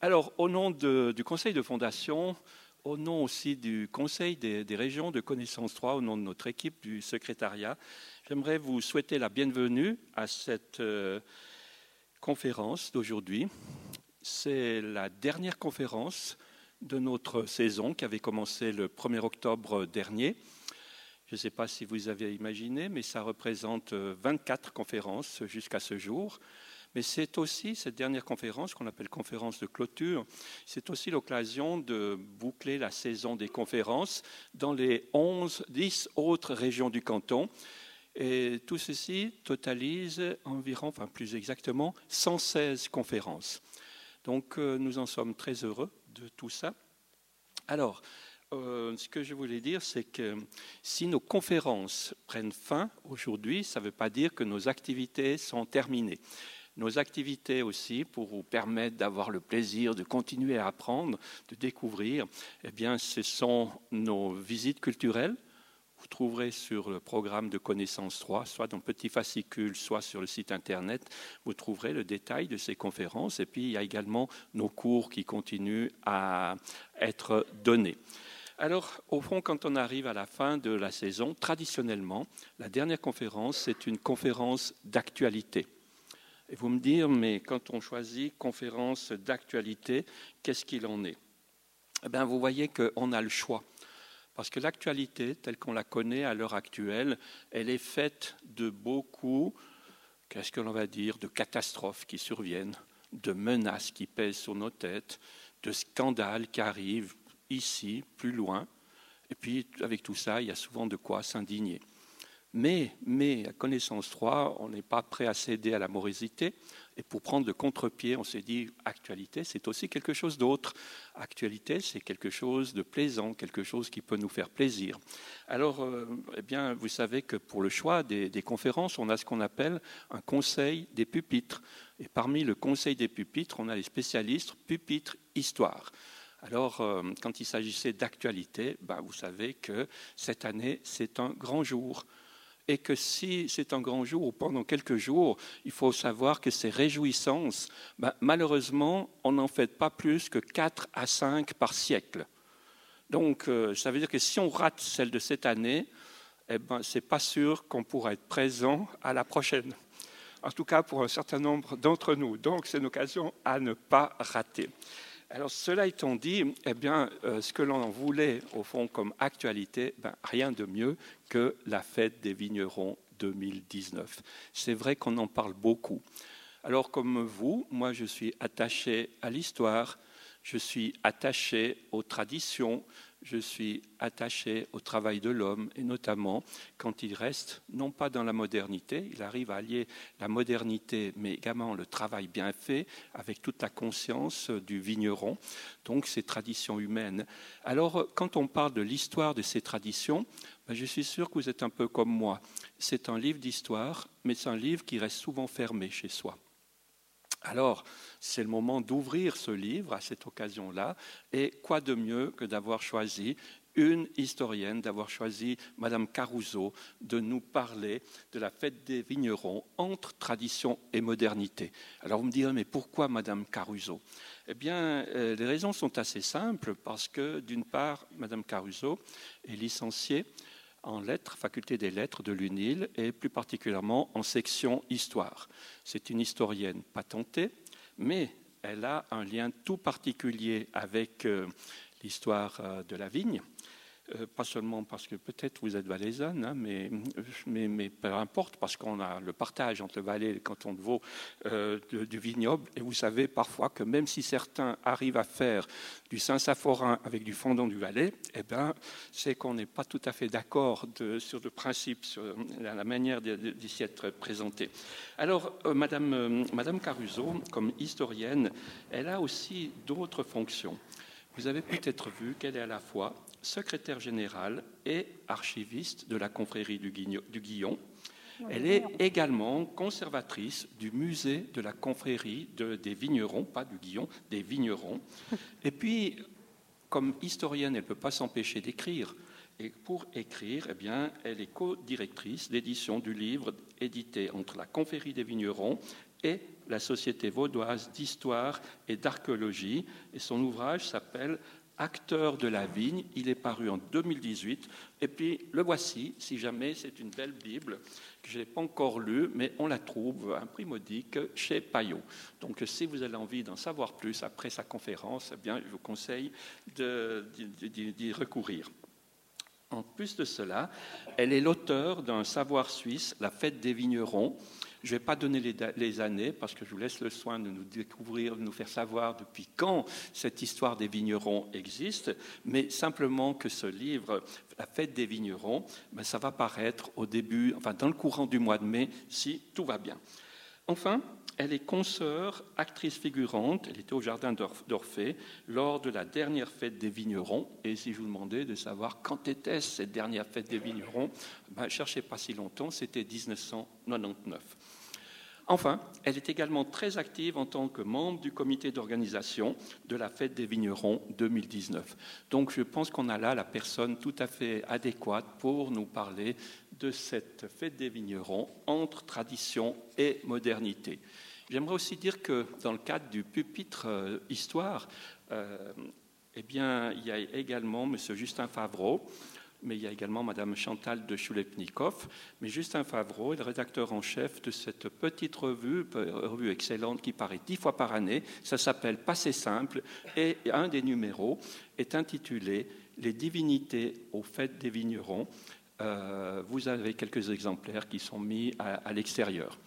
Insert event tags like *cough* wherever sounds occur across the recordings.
Alors, au nom du Conseil de fondation, au nom aussi du Conseil des, régions de Connaissance 3, au nom de notre équipe du secrétariat, j'aimerais vous souhaiter la bienvenue à cette euh, conférence d'aujourd'hui. C'est la dernière conférence de notre saison qui avait commencé le 1er octobre dernier. Je ne sais pas si vous avez imaginé, mais ça représente 24 conférences jusqu'à ce jour. Mais c'est aussi cette dernière conférence qu'on appelle conférence de clôture, c'est aussi l'occasion de boucler la saison des conférences dans les 11, 10 autres régions du canton. Et tout ceci totalise environ, enfin plus exactement, 116 conférences. Donc euh, nous en sommes très heureux de tout ça. Alors, euh, ce que je voulais dire, c'est que si nos conférences prennent fin aujourd'hui, ça ne veut pas dire que nos activités sont terminées nos activités aussi pour vous permettre d'avoir le plaisir de continuer à apprendre, de découvrir. Eh bien, ce sont nos visites culturelles. Vous trouverez sur le programme de connaissance 3, soit dans petit fascicule, soit sur le site internet, vous trouverez le détail de ces conférences. Et puis, il y a également nos cours qui continuent à être donnés. Alors, au fond, quand on arrive à la fin de la saison, traditionnellement, la dernière conférence, c'est une conférence d'actualité. Et vous me dire, mais quand on choisit conférence d'actualité, qu'est-ce qu'il en est? Eh bien, Vous voyez qu'on a le choix. Parce que l'actualité, telle qu'on la connaît à l'heure actuelle, elle est faite de beaucoup, qu'est-ce que l'on va dire, de catastrophes qui surviennent, de menaces qui pèsent sur nos têtes, de scandales qui arrivent ici, plus loin. Et puis, avec tout ça, il y a souvent de quoi s'indigner. Mais, mais à connaissance 3, on n'est pas prêt à céder à la morosité. Et pour prendre le contre-pied, on s'est dit, actualité, c'est aussi quelque chose d'autre. Actualité, c'est quelque chose de plaisant, quelque chose qui peut nous faire plaisir. Alors, euh, eh bien, vous savez que pour le choix des, conférences, on a ce qu'on appelle un conseil des pupitres. Et parmi le conseil des pupitres, on a les spécialistes pupitres histoire. Alors, euh, quand il s'agissait d'actualité, ben, vous savez que cette année, c'est un grand jour et que si c'est un grand jour ou pendant quelques jours, il faut savoir que ces réjouissances, ben, malheureusement, on n'en fait pas plus que 4 à 5 par siècle. Donc, euh, ça veut dire que si on rate celle de cette année, eh ben, ce n'est pas sûr qu'on pourra être présent à la prochaine. En tout cas, pour un certain nombre d'entre nous. Donc, c'est une occasion à ne pas rater. Alors, cela étant dit, eh euh, ce que l'on voulait, au fond, comme actualité, ben, rien de mieux que la fête des vignerons 2019. C'est vrai qu'on en parle beaucoup. Alors, comme vous, moi, je suis attaché à l'histoire, je suis attaché aux traditions, je suis attaché au travail de l'homme, et notamment quand il reste, non pas dans la modernité, il arrive à allier la modernité, mais également le travail bien fait, avec toute la conscience du vigneron, donc ces traditions humaines. Alors, quand on parle de l'histoire de ces traditions, ben, je suis sûr que vous êtes un peu comme moi. C'est un livre d'histoire, mais c'est un livre qui reste souvent fermé chez soi. Alors, c'est le moment d'ouvrir ce livre à cette occasion-là. Et quoi de mieux que d'avoir choisi une historienne, d'avoir choisi Madame Caruso, de nous parler de la fête des vignerons entre tradition et modernité. Alors vous me direz, mais pourquoi Madame Caruso? Eh bien, euh, les raisons sont assez simples, parce que d'une part, Madame Caruso est licenciée en lettres, faculté des lettres de l'UNIL, et plus particulièrement en section histoire. C'est une historienne patentée, mais elle a un lien tout particulier avec euh, l'histoire euh, de la vigne. Euh, pas seulement parce que peut-être vous êtes valaisanne, hein, mais, mais, peu importe, parce qu'on a le partage entre le Valais et le canton de Vaud du vignoble. Et vous savez parfois que même si certains arrivent à faire du Saint-Saphorin avec du fondant du Valais, eh ben, c'est qu'on n'est pas tout à fait d'accord sur le principe, sur la, manière d'y être présenté. Alors, euh, Madame, euh, Madame Caruso, comme historienne, elle a aussi d'autres fonctions. Vous avez peut-être vu qu'elle est à la fois secrétaire générale et archiviste de la confrérie du, Guillon. Elle est également conservatrice du musée de la confrérie des vignerons, pas du Guillon, des vignerons. *laughs* Et puis, comme historienne, elle ne peut pas s'empêcher d'écrire. Et pour écrire, eh bien, elle est co-directrice d'édition du livre édité entre la confrérie des vignerons et la Société vaudoise d'histoire et d'archéologie. Et son ouvrage s'appelle Acteur de la vigne. Il est paru en 2018. Et puis le voici, si jamais c'est une belle Bible que je n'ai pas encore lue, mais on la trouve à un prix modique chez Payot. Donc si vous avez envie d'en savoir plus après sa conférence, eh bien, je vous conseille d'y recourir. En plus de cela, elle est l'auteur d'un savoir suisse, La fête des vignerons. Je ne vais pas donner les, années parce que je vous laisse le soin de nous découvrir, de nous faire savoir depuis quand cette histoire des vignerons existe, mais simplement que ce livre, La fête des vignerons, ben, ça va paraître au début, enfin dans le courant du mois de mai, si tout va bien. Enfin, elle est consoeur, actrice figurante. Elle était au Jardin d'Orphée lors de la dernière fête des vignerons. Et si je vous demandais de savoir quand était cette dernière fête des vignerons, ben, cherchez pas si longtemps, c'était 1999. Enfin, elle est également très active en tant que membre du comité d'organisation de la fête des vignerons 2019. Donc je pense qu'on a là la personne tout à fait adéquate pour nous parler de cette fête des vignerons entre tradition et modernité. J'aimerais aussi dire que dans le cadre du pupitre euh, Histoire, euh, eh bien, il y a également M. Justin Favreau, mais il y a également Mme Chantal de Choulepnikov. Mais Justin Favreau est le rédacteur en chef de cette petite revue, revue excellente qui paraît dix fois par année. Ça s'appelle Passé simple et un des numéros est intitulé Les divinités aux fêtes des vignerons. Euh, vous avez quelques exemplaires qui sont mis à l'extérieur.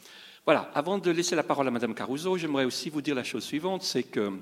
Voilà, avant de laisser la parole à Madame Caruso, j'aimerais aussi vous dire la chose suivante, c'est que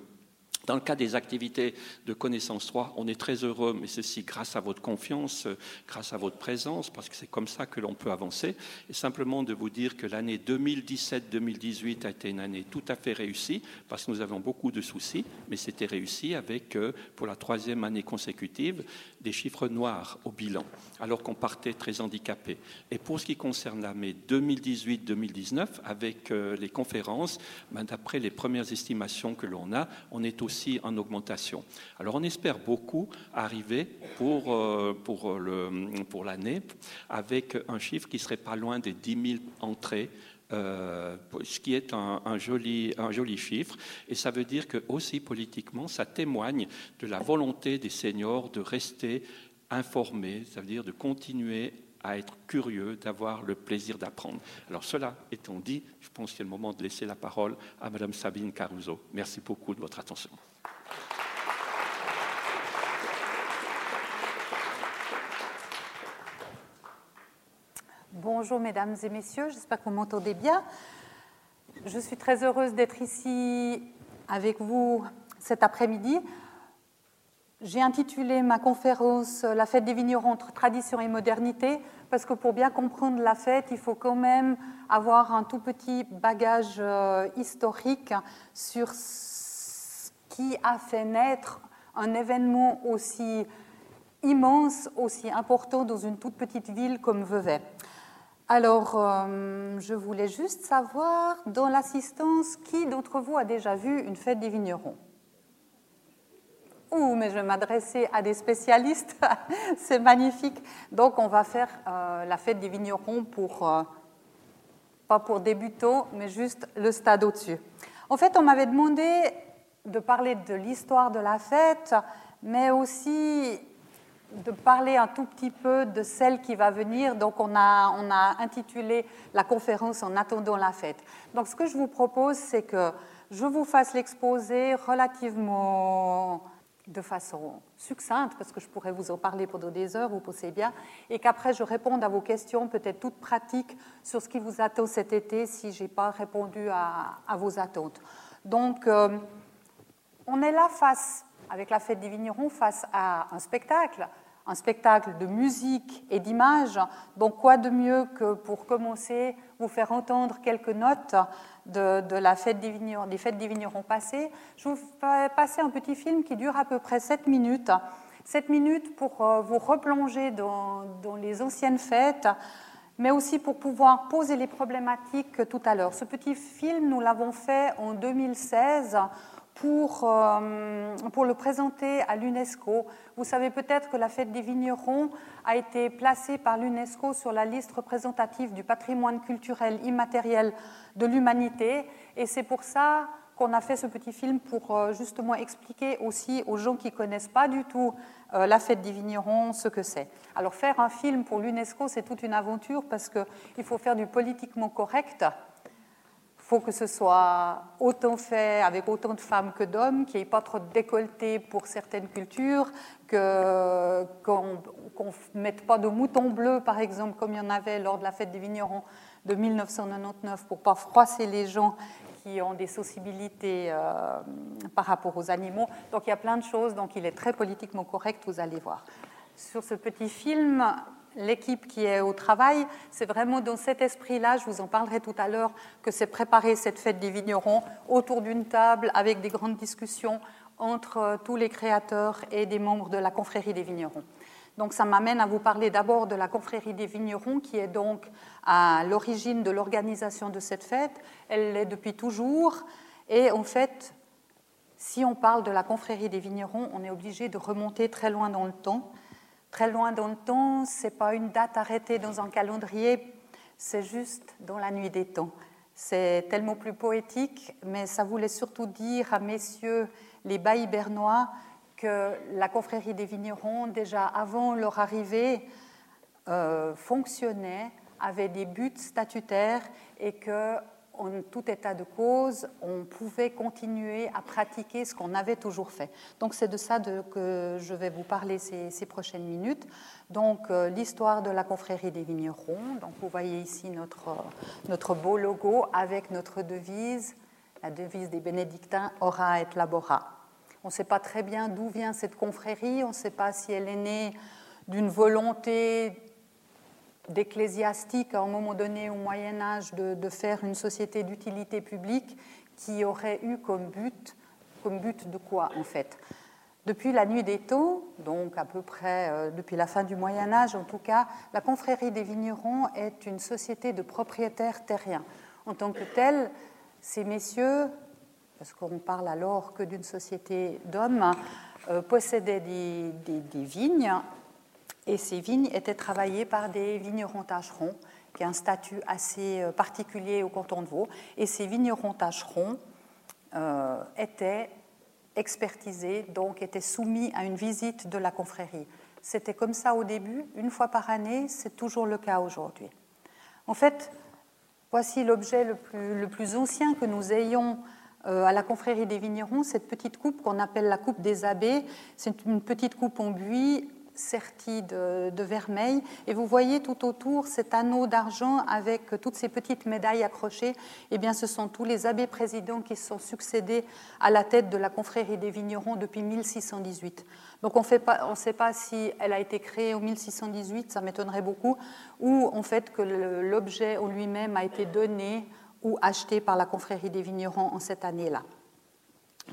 dans le cas des activités de connaissance 3, on est très heureux, mais ceci grâce à votre confiance, grâce à votre présence, parce que c'est comme ça que l'on peut avancer. Et simplement de vous dire que l'année 2017-2018 a été une année tout à fait réussie, parce que nous avons beaucoup de soucis, mais c'était réussi avec, euh, pour la troisième année consécutive, des chiffres noirs au bilan, alors qu'on partait très handicapé. Et pour ce qui concerne l'année 2018-2019, avec euh, les conférences, ben, d'après les premières estimations que l'on a, on est aussi en augmentation. Alors on espère beaucoup arriver pour, euh, pour, l'année avec un chiffre qui serait pas loin des 10 000 entrées euh, ce qui est un, un, joli, un joli chiffre. Et ça veut dire que aussi politiquement, ça témoigne de la volonté des seniors de rester informés, ça veut dire de continuer à être curieux, d'avoir le plaisir d'apprendre. Alors cela étant dit, je pense qu'il est le moment de laisser la parole à Madame Sabine Caruso. Merci beaucoup de votre attention. Bonjour mesdames et messieurs, j'espère que vous m'entendez bien. Je suis très heureuse d'être ici avec vous cet après-midi j'ai intitulé ma conférence La fête des vignerons entre tradition et modernité, parce que pour bien comprendre la fête, il faut quand même avoir un tout petit bagage euh, historique sur ce qui a fait naître un événement aussi immense, aussi important dans une toute petite ville comme Vevey. Alors, euh, je voulais juste savoir, dans l'assistance, qui d'entre vous a déjà vu une fête des vignerons? Ouh, mais je vais m'adresser à des spécialistes, *laughs* c'est magnifique. Donc on va faire euh, la fête des vignerons pour, euh, pas pour débutants, mais juste le stade au-dessus. En fait, on m'avait demandé de parler de l'histoire de la fête, mais aussi de parler un tout petit peu de celle qui va venir. Donc on a, on a intitulé la conférence En attendant la fête. Donc ce que je vous propose, c'est que je vous fasse l'exposé relativement de façon succincte, parce que je pourrais vous en parler pendant des heures, vous pensez bien, et qu'après je réponde à vos questions, peut-être toutes pratiques, sur ce qui vous attend cet été, si je n'ai pas répondu à, vos attentes. Donc, euh, on est là face, avec la fête des vignerons, face à un spectacle, un spectacle de musique et d'images. Donc, quoi de mieux que pour commencer, vous faire entendre quelques notes de, la fête des, vignerons, des fêtes des vignerons passées. Je vous fais passer un petit film qui dure à peu près 7 minutes. 7 minutes pour euh, vous replonger dans, dans les anciennes fêtes, mais aussi pour pouvoir poser les problématiques tout à l'heure. Ce petit film, nous l'avons fait en 2016 pour, euh, pour le présenter à l'UNESCO. Vous savez peut-être que la fête des vignerons a été placée par l'UNESCO sur la liste représentative du patrimoine culturel immatériel de l'humanité. Et c'est pour ça qu'on a fait ce petit film pour euh, justement expliquer aussi aux gens qui ne connaissent pas du tout euh, la fête des vignerons ce que c'est. Alors faire un film pour l'UNESCO, c'est toute une aventure parce qu'il faut faire du politiquement correct faut que ce soit autant fait avec autant de femmes que d'hommes, qu'il n'y ait pas trop de décolleté pour certaines cultures, qu'on ne mette pas de moutons bleus, par exemple, comme il y en avait lors de la fête des vignerons de 1999, pour pas froisser les gens qui ont des sensibilités euh, par rapport aux animaux. Donc il y a plein de choses, donc il est très politiquement correct, vous allez voir. Sur ce petit film, l'équipe qui est au travail, c'est vraiment dans cet esprit-là, je vous en parlerai tout à l'heure, que c'est préparé cette fête des vignerons autour d'une table avec des grandes discussions entre euh, tous les créateurs et des membres de la confrérie des vignerons. Donc ça m'amène à vous parler d'abord de la confrérie des vignerons qui est donc à l'origine de l'organisation de cette fête. Elle l'est depuis toujours et en fait, si on parle de la confrérie des vignerons, on est obligé de remonter très loin dans le temps Très loin dans le temps, ce n'est pas une date arrêtée dans un calendrier, c'est juste dans la nuit des temps. C'est tellement plus poétique, mais ça voulait surtout dire à messieurs les baillis bernois que la confrérie des vignerons, déjà avant leur arrivée, euh, fonctionnait, avait des buts statutaires et que en tout état de cause, on pouvait continuer à pratiquer ce qu'on avait toujours fait. Donc c'est de ça que je vais vous parler ces, prochaines minutes. Donc euh, l'histoire de la confrérie des vignerons. Donc vous voyez ici notre, notre beau logo avec notre devise, la devise des bénédictins Ora et Labora. On ne sait pas très bien d'où vient cette confrérie, on ne sait pas si elle est née d'une volonté d'ecclésiastique à un moment donné au Moyen Âge de, faire une société d'utilité publique qui aurait eu comme but, de quoi en fait? Depuis la nuit des temps, donc à peu près euh, depuis la fin du Moyen Âge en tout cas, la confrérie des vignerons est une société de propriétaires terriens. En tant que telle, ces messieurs, parce qu'on parle alors que d'une société d'hommes, euh, possédaient des vignes et ces vignes étaient travaillées par des vignerons tâcherons, qui ont un statut assez euh, particulier au canton de Vaud. Et ces vignerons tâcherons euh, étaient expertisés, donc étaient soumis à une visite de la confrérie. C'était comme ça au début, une fois par année, c'est toujours le cas aujourd'hui. En fait, voici l'objet le plus, le plus, ancien que nous ayons euh, à la confrérie des vignerons, cette petite coupe qu'on appelle la coupe des abbés. C'est une petite coupe en buis sertie de, vermeil. Et vous voyez tout autour cet anneau d'argent avec toutes ces petites médailles accrochées. Eh bien, ce sont tous les abbés présidents qui sont succédés à la tête de la confrérie des vignerons depuis 1618. Donc on ne sait pas si elle a été créée en 1618, ça m'étonnerait beaucoup, ou en fait que l'objet en lui-même a été donné ou acheté par la confrérie des vignerons en cette année-là.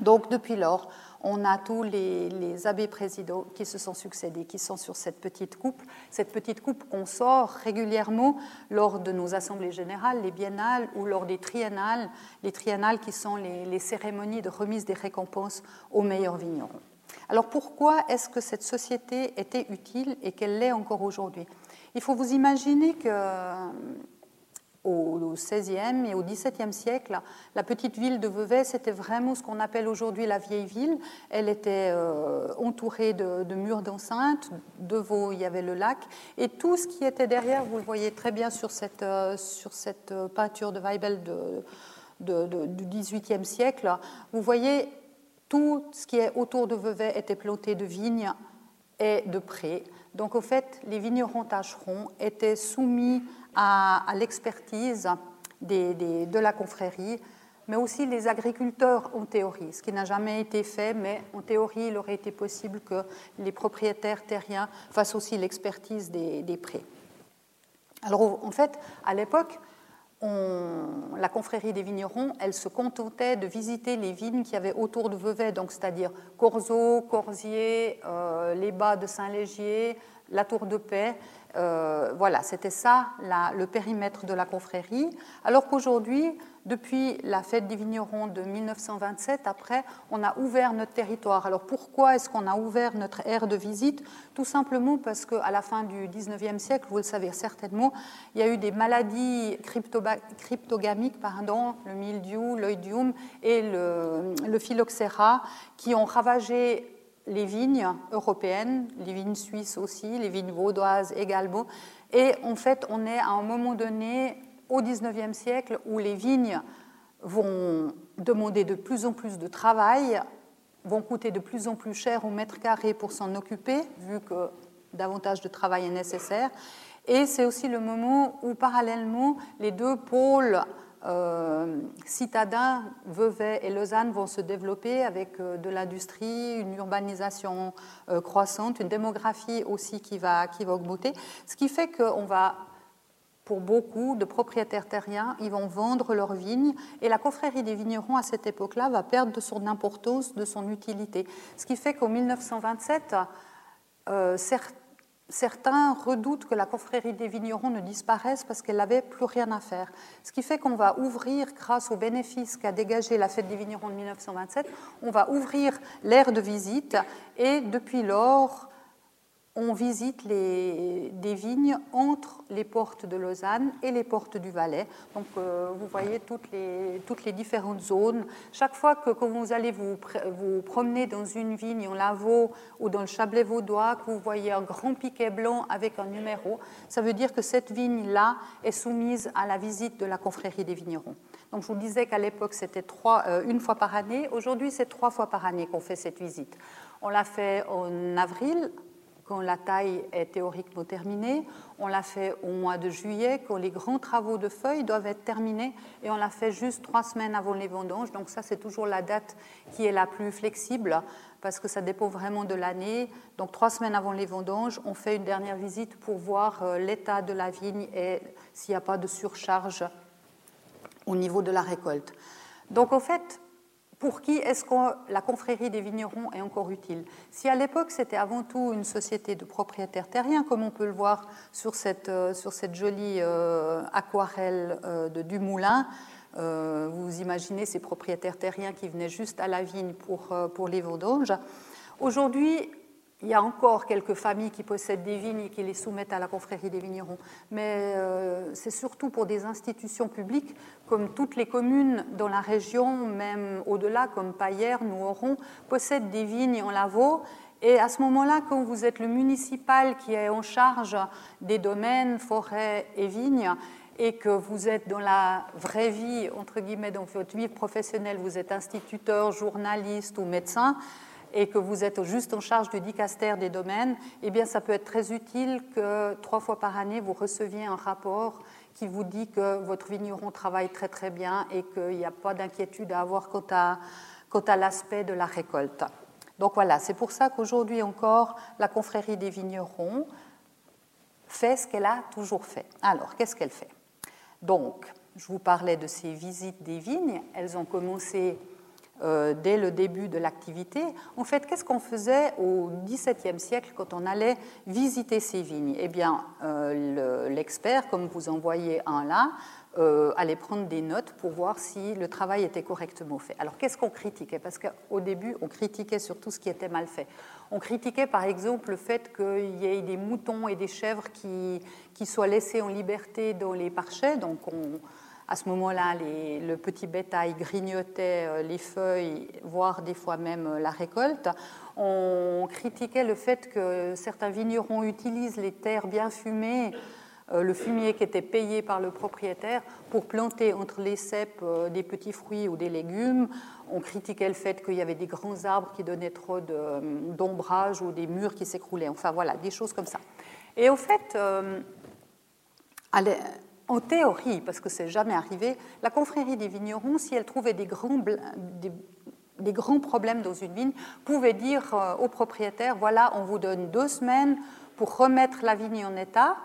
Donc depuis lors, on a tous les, abbés présidents qui se sont succédés, qui sont sur cette petite coupe. Cette petite coupe qu'on sort régulièrement lors de nos assemblées générales, les biennales ou lors des triennales, les triennales qui sont les, cérémonies de remise des récompenses aux meilleurs vignerons. Alors pourquoi est-ce que cette société était utile et qu'elle l'est encore aujourd'hui? Il faut vous imaginer que au XVIe et au XVIIe siècle, la petite ville de Vevey, c'était vraiment ce qu'on appelle aujourd'hui la vieille ville. Elle était euh, entourée de, murs d'enceinte. Devant, il y avait le lac. Et tout ce qui était derrière, vous le voyez très bien sur cette, euh, sur cette euh, peinture de Weibel du XVIIIe siècle, vous voyez tout ce qui est autour de Vevey était planté de vignes et de prés. Donc, au fait, les vignerons tâcherons étaient soumis à, l'expertise de la confrérie, mais aussi les agriculteurs en théorie, ce qui n'a jamais été fait, mais en théorie, il aurait été possible que les propriétaires terriens fassent aussi l'expertise des, des prés. Alors en fait, à l'époque, la confrérie des vignerons, elle se contentait de visiter les vignes qui avaient autour de Vevey, donc c'est-à-dire Corzo, Corsier, euh, les bas de Saint-Légier, la tour de paix. Euh, voilà, c'était ça le périmètre de la confrérie. Alors qu'aujourd'hui, depuis la fête des vignerons de 1927, après, on a ouvert notre territoire. Alors pourquoi est-ce qu'on a ouvert notre aire de visite? Tout simplement parce qu'à la fin du 19e siècle, vous le savez certainement, il y a eu des maladies cryptogamiques, pardon, le mildiou, l'oïdium et le, le phylloxéra, qui ont ravagé les vignes européennes, les vignes suisses aussi, les vignes vaudoises également. Et en fait, on est à un moment donné au XIXe siècle où les vignes vont demander de plus en plus de travail, vont coûter de plus en plus cher au mètre carré pour s'en occuper, vu que davantage de travail est nécessaire. Et c'est aussi le moment où, parallèlement, les deux pôles euh, citadins, Vevey et Lausanne vont se développer avec euh, de l'industrie, une urbanisation euh, croissante, une démographie aussi qui va, qui va augmenter, ce qui fait qu'on va pour beaucoup de propriétaires terriens, ils vont vendre leurs vignes et la confrérie des vignerons à cette époque-là va perdre de son importance, de son utilité. Ce qui fait qu'en 1927, euh, certains redoutent que la confrérie des vignerons ne disparaisse parce qu'elle n'avait plus rien à faire. Ce qui fait qu'on va ouvrir, grâce aux bénéfices qu'a dégagé la fête des vignerons de 1927, on va ouvrir l'aire de visite et depuis lors, on visite les, des vignes entre les portes de Lausanne et les portes du Valais. Donc euh, vous voyez toutes les, différentes zones. Chaque fois que, vous allez vous, promener dans une vigne en Lavaux ou dans le Chablais vaudois, que vous voyez un grand piquet blanc avec un numéro, ça veut dire que cette vigne-là est soumise à la visite de la confrérie des vignerons. Donc je vous disais qu'à l'époque c'était euh, une fois par année. Aujourd'hui c'est trois fois par année qu'on fait cette visite. On l'a fait en avril, quand la taille est théoriquement terminée. On l'a fait au mois de juillet, quand les grands travaux de feuilles doivent être terminés, et on l'a fait juste trois semaines avant les vendanges. Donc ça, c'est toujours la date qui est la plus flexible, parce que ça dépend vraiment de l'année. Donc trois semaines avant les vendanges, on fait une dernière visite pour voir euh, l'état de la vigne et s'il n'y a pas de surcharge au niveau de la récolte. Donc en fait, pour qui est-ce que la confrérie des vignerons est encore utile? Si à l'époque c'était avant tout une société de propriétaires terriens, comme on peut le voir sur cette, euh, jolie euh, aquarelle euh, de Dumoulin, vous imaginez ces propriétaires terriens qui venaient juste à la vigne pour, pour les vendanges. Aujourd'hui, il y a encore quelques familles qui possèdent des vignes et qui les soumettent à la confrérie des vignerons, mais euh, c'est surtout pour des institutions publiques, comme toutes les communes dans la région, même au-delà, comme Payerne ou Oron, possèdent des vignes en Lavaux. Et à ce moment-là, quand vous êtes le municipal qui est en charge des domaines, forêts et vignes, et que vous êtes dans la vraie vie, entre guillemets, dans votre vie professionnelle, vous êtes instituteur, journaliste ou médecin, et que vous êtes juste en charge du dicaster des domaines, eh bien, ça peut être très utile que trois fois par année, vous receviez un rapport qui vous dit que votre vigneron travaille très très bien et qu'il n'y a pas d'inquiétude à avoir quant à, quant à l'aspect de la récolte. Donc voilà, c'est pour ça qu'aujourd'hui encore, la confrérie des vignerons fait ce qu'elle a toujours fait. Alors, qu'est-ce qu'elle fait? Donc, je vous parlais de ces visites des vignes. Elles ont commencé euh, dès le début de l'activité. En fait, qu'est-ce qu'on faisait au XVIIe siècle quand on allait visiter ces vignes? Eh bien, euh, l'expert, comme vous en voyez un là, euh, allait prendre des notes pour voir si le travail était correctement fait. Alors, qu'est-ce qu'on critiquait? Parce qu'au début, on critiquait surtout ce qui était mal fait. On critiquait par exemple le fait qu'il y ait des moutons et des chèvres qui, qui soient laissés en liberté dans les parchets. Donc, on à ce moment-là, le petit bétail grignotait euh, les feuilles, voire des fois même euh, la récolte. On critiquait le fait que certains vignerons utilisent les terres bien fumées, euh, le fumier qui était payé par le propriétaire, pour planter entre les cèpes des petits fruits ou des légumes. On critiquait le fait qu'il y avait des grands arbres qui donnaient trop d'ombrage ou des murs qui s'écroulaient. Enfin voilà, des choses comme ça. Et au fait, en théorie, parce que c'est jamais arrivé, la confrérie des vignerons, si elle trouvait des grands, des, grands problèmes dans une vigne, pouvait dire euh, au propriétaire voilà, on vous donne deux semaines pour remettre la vigne en état,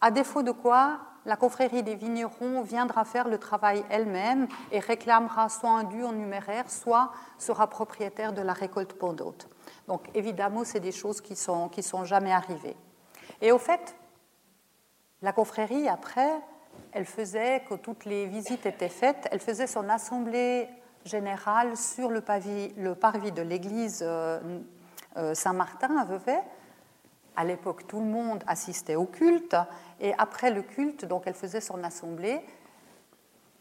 à défaut de quoi la confrérie des vignerons viendra faire le travail elle-même et réclamera soit un dû en numéraire, soit sera propriétaire de la récolte pendante. Donc évidemment, c'est des choses qui sont, qui sont jamais arrivées. Et au fait, la confrérie, après, elle faisait, quand toutes les visites étaient faites, elle faisait son assemblée générale sur le, parvis de l'église euh, euh, Saint-Martin à Vevey. À l'époque, tout le monde assistait au culte, et après le culte, donc elle faisait son assemblée,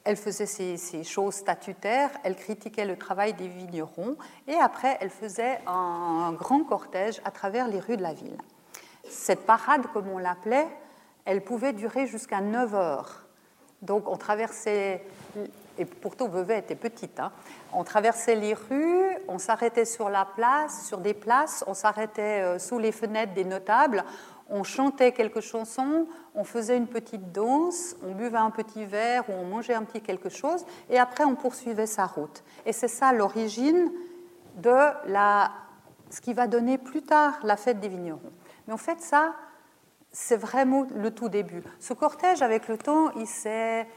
elle faisait ses, choses statutaires, elle critiquait le travail des vignerons, et après, elle faisait un, grand cortège à travers les rues de la ville. Cette parade, comme on l'appelait, elle pouvait durer jusqu'à 9 heures. Donc, on traversait, et pourtant Vevey était petite, hein, on traversait les rues, on s'arrêtait sur la place, sur des places, on s'arrêtait euh, sous les fenêtres des notables, on chantait quelques chansons, on faisait une petite danse, on buvait un petit verre ou on mangeait un petit quelque chose, et après on poursuivait sa route. Et c'est ça l'origine de la, ce qui va donner plus tard la fête des vignerons. Mais en fait, ça, c'est vraiment le tout début. Ce cortège, avec le temps, il s'est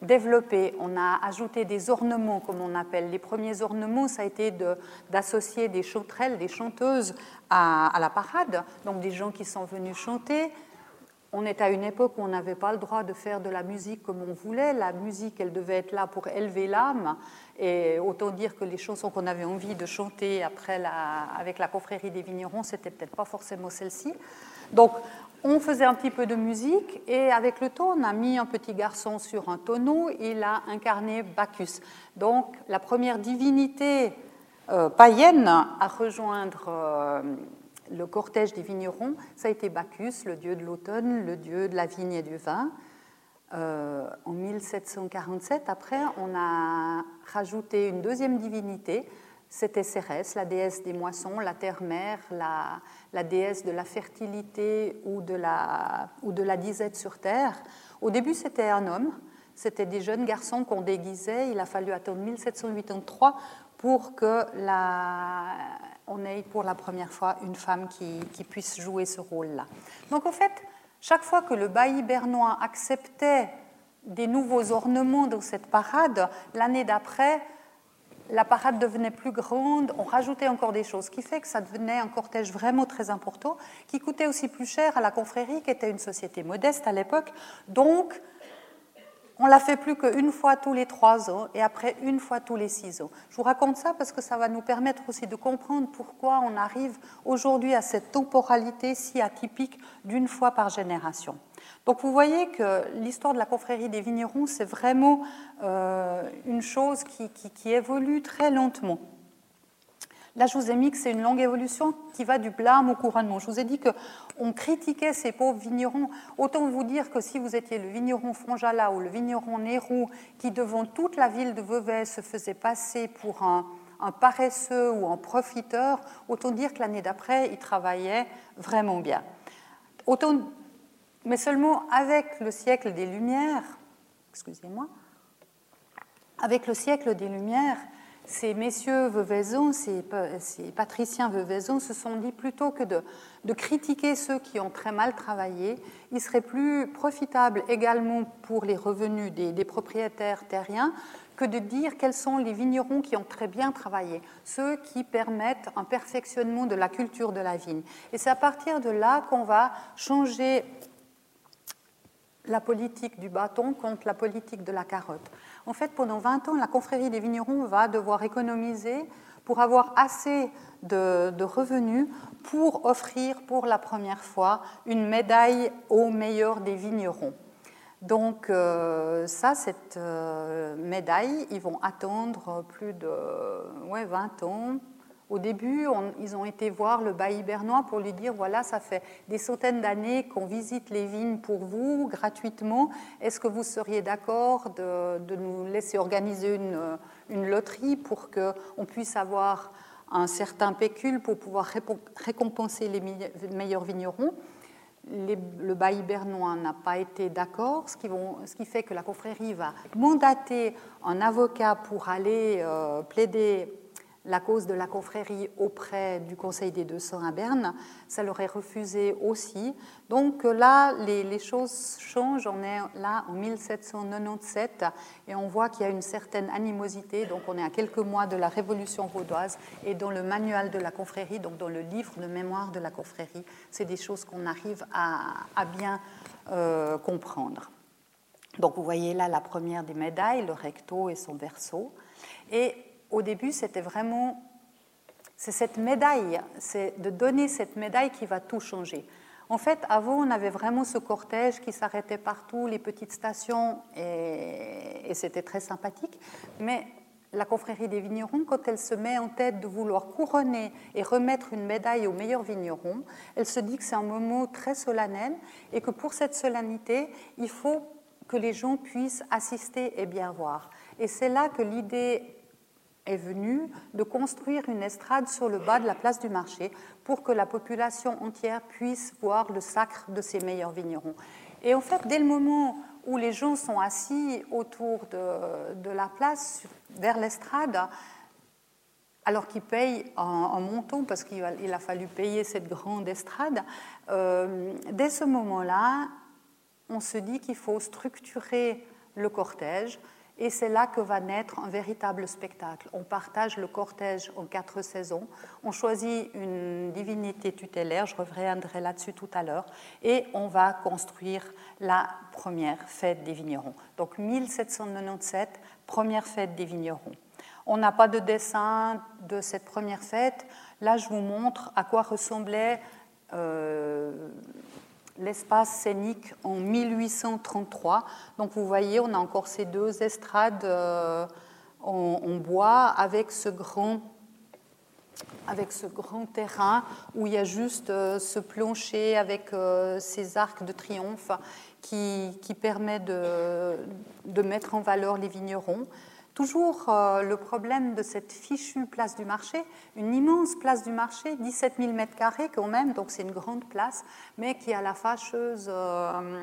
développé. On a ajouté des ornements, comme on appelle. Les premiers ornements, ça a été d'associer des chautrelles, des chanteuses à, la parade, donc des gens qui sont venus chanter. On est à une époque où on n'avait pas le droit de faire de la musique comme on voulait. La musique, elle devait être là pour élever l'âme. Et autant dire que les chansons qu'on avait envie de chanter après avec la confrérie des vignerons, c'était peut-être pas forcément celle-ci. Donc, on faisait un petit peu de musique et avec le temps, on a mis un petit garçon sur un tonneau. Il a incarné Bacchus. Donc, la première divinité euh, païenne à rejoindre euh, le cortège des vignerons, ça a été Bacchus, le dieu de l'automne, le dieu de la vigne et du vin. Euh, en 1747, après, on a rajouté une deuxième divinité, c'était Cérès, la déesse des moissons, la terre-mère, la, déesse de la fertilité ou de la, ou de la disette sur terre. Au début, c'était un homme, c'était des jeunes garçons qu'on déguisait. Il a fallu attendre 1783 pour que la, on ait pour la première fois une femme qui, qui puisse jouer ce rôle-là. Donc en fait, chaque fois que le bailli bernois acceptait des nouveaux ornements dans cette parade, l'année d'après, la parade devenait plus grande, on rajoutait encore des choses, ce qui fait que ça devenait un cortège vraiment très important, qui coûtait aussi plus cher à la confrérie, qui était une société modeste à l'époque. Donc, on l'a fait plus qu'une fois tous les trois ans et après une fois tous les six ans. Je vous raconte ça parce que ça va nous permettre aussi de comprendre pourquoi on arrive aujourd'hui à cette temporalité si atypique d'une fois par génération. Donc vous voyez que l'histoire de la confrérie des vignerons, c'est vraiment euh, une chose qui évolue très lentement. Là, je vous ai mis que c'est une longue évolution qui va du blâme au couronnement. Je vous ai dit qu'on critiquait ces pauvres vignerons. Autant vous dire que si vous étiez le vigneron Fronjala ou le vigneron Nérou, qui devant toute la ville de Vevey se faisait passer pour un, paresseux ou un profiteur, autant dire que l'année d'après, il travaillait vraiment bien. Autant, mais seulement avec le siècle des Lumières, excusez-moi, avec le siècle des Lumières, ces messieurs Veuvaison, ces, patriciens Veuvaison se sont dit plutôt que de, critiquer ceux qui ont très mal travaillé, il serait plus profitable également pour les revenus des, propriétaires terriens que de dire quels sont les vignerons qui ont très bien travaillé, ceux qui permettent un perfectionnement de la culture de la vigne. Et c'est à partir de là qu'on va changer la politique du bâton contre la politique de la carotte. En fait, pendant 20 ans, la confrérie des vignerons va devoir économiser pour avoir assez de, revenus pour offrir pour la première fois une médaille au meilleur des vignerons. Donc euh, ça, cette euh, médaille, ils vont attendre plus de ouais, 20 ans au début, ils ont été voir le bailli bernois pour lui dire voilà, ça fait des centaines d'années qu'on visite les vignes pour vous gratuitement. Est-ce que vous seriez d'accord de, nous laisser organiser une, loterie pour qu'on puisse avoir un certain pécule pour pouvoir récompenser les meilleurs vignerons? Le bailli bernois n'a pas été d'accord, ce, ce, qui fait que la confrérie va mandater un avocat pour aller euh, plaider la cause de la confrérie auprès du Conseil des 200 à Berne. Ça leur est refusé aussi. Donc là, les, choses changent. On est là en 1797 et on voit qu'il y a une certaine animosité. Donc on est à quelques mois de la Révolution vaudoise et dans le manual de la confrérie, donc dans le livre de mémoire de la confrérie, c'est des choses qu'on arrive à, bien euh, comprendre. Donc vous voyez là la première des médailles, le recto et son verso. Et au début, c'était vraiment, c'est cette médaille, c'est de donner cette médaille qui va tout changer. En fait, avant, on avait vraiment ce cortège qui s'arrêtait partout, les petites stations, et, c'était très sympathique. Mais la confrérie des vignerons, quand elle se met en tête de vouloir couronner et remettre une médaille aux meilleurs vignerons, elle se dit que c'est un moment très solennel et que pour cette solennité, il faut que les gens puissent assister et bien voir. Et c'est là que l'idée est venue de construire une estrade sur le bas de la place du marché pour que la population entière puisse voir le sacre de ses meilleurs vignerons. Et en fait, dès le moment où les gens sont assis autour de, la place, vers l'estrade, alors qu'ils payent en, montant, parce qu'il a, fallu payer cette grande estrade, euh, dès ce moment-là, on se dit qu'il faut structurer le cortège, et c'est là que va naître un véritable spectacle. On partage le cortège en quatre saisons, on choisit une divinité tutélaire, je reviendrai là-dessus tout à l'heure, et on va construire la première fête des vignerons. Donc 1797, première fête des vignerons. On n'a pas de dessin de cette première fête. Là, je vous montre à quoi ressemblait euh, l'espace scénique en 1833. Donc vous voyez, on a encore ces deux estrades euh, en, bois avec ce grand avec ce grand terrain où il y a juste euh, ce plancher avec euh, ces arcs de triomphe qui, permet de, mettre en valeur les vignerons. Toujours euh, le problème de cette fichue place du marché, une immense place du marché, 17 000 mètres carrés quand même, donc c'est une grande place, mais qui a la fâcheuse euh,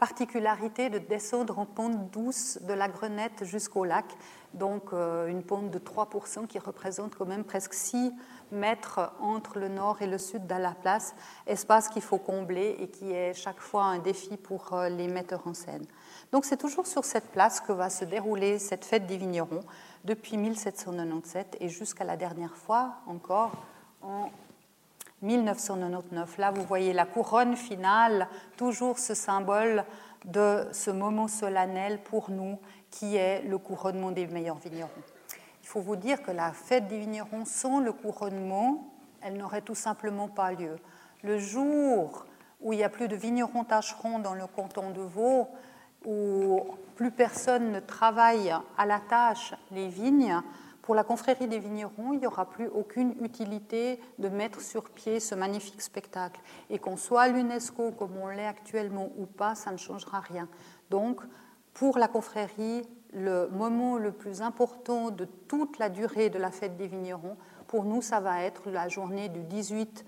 particularité de descendre en pente douce de la Grenette jusqu'au lac, donc euh, une pente de 3% qui représente quand même presque 6 mètres entre le nord et le sud de la place, espace qu'il faut combler et qui est chaque fois un défi pour les metteurs en scène. Donc c'est toujours sur cette place que va se dérouler cette fête des vignerons depuis 1797 et jusqu'à la dernière fois encore en 1999. Là, vous voyez la couronne finale, toujours ce symbole de ce moment solennel pour nous qui est le couronnement des meilleurs vignerons. Il faut vous dire que la fête des vignerons sans le couronnement, elle n'aurait tout simplement pas lieu. Le jour où il n'y a plus de vignerons tâcherons dans le canton de Vaud, où plus personne ne travaille à la tâche les vignes, pour la confrérie des vignerons, il n'y aura plus aucune utilité de mettre sur pied ce magnifique spectacle. Et qu'on soit à l'UNESCO comme on l'est actuellement ou pas, ça ne changera rien. Donc, pour la confrérie, le moment le plus important de toute la durée de la fête des vignerons, pour nous, ça va être la journée du 18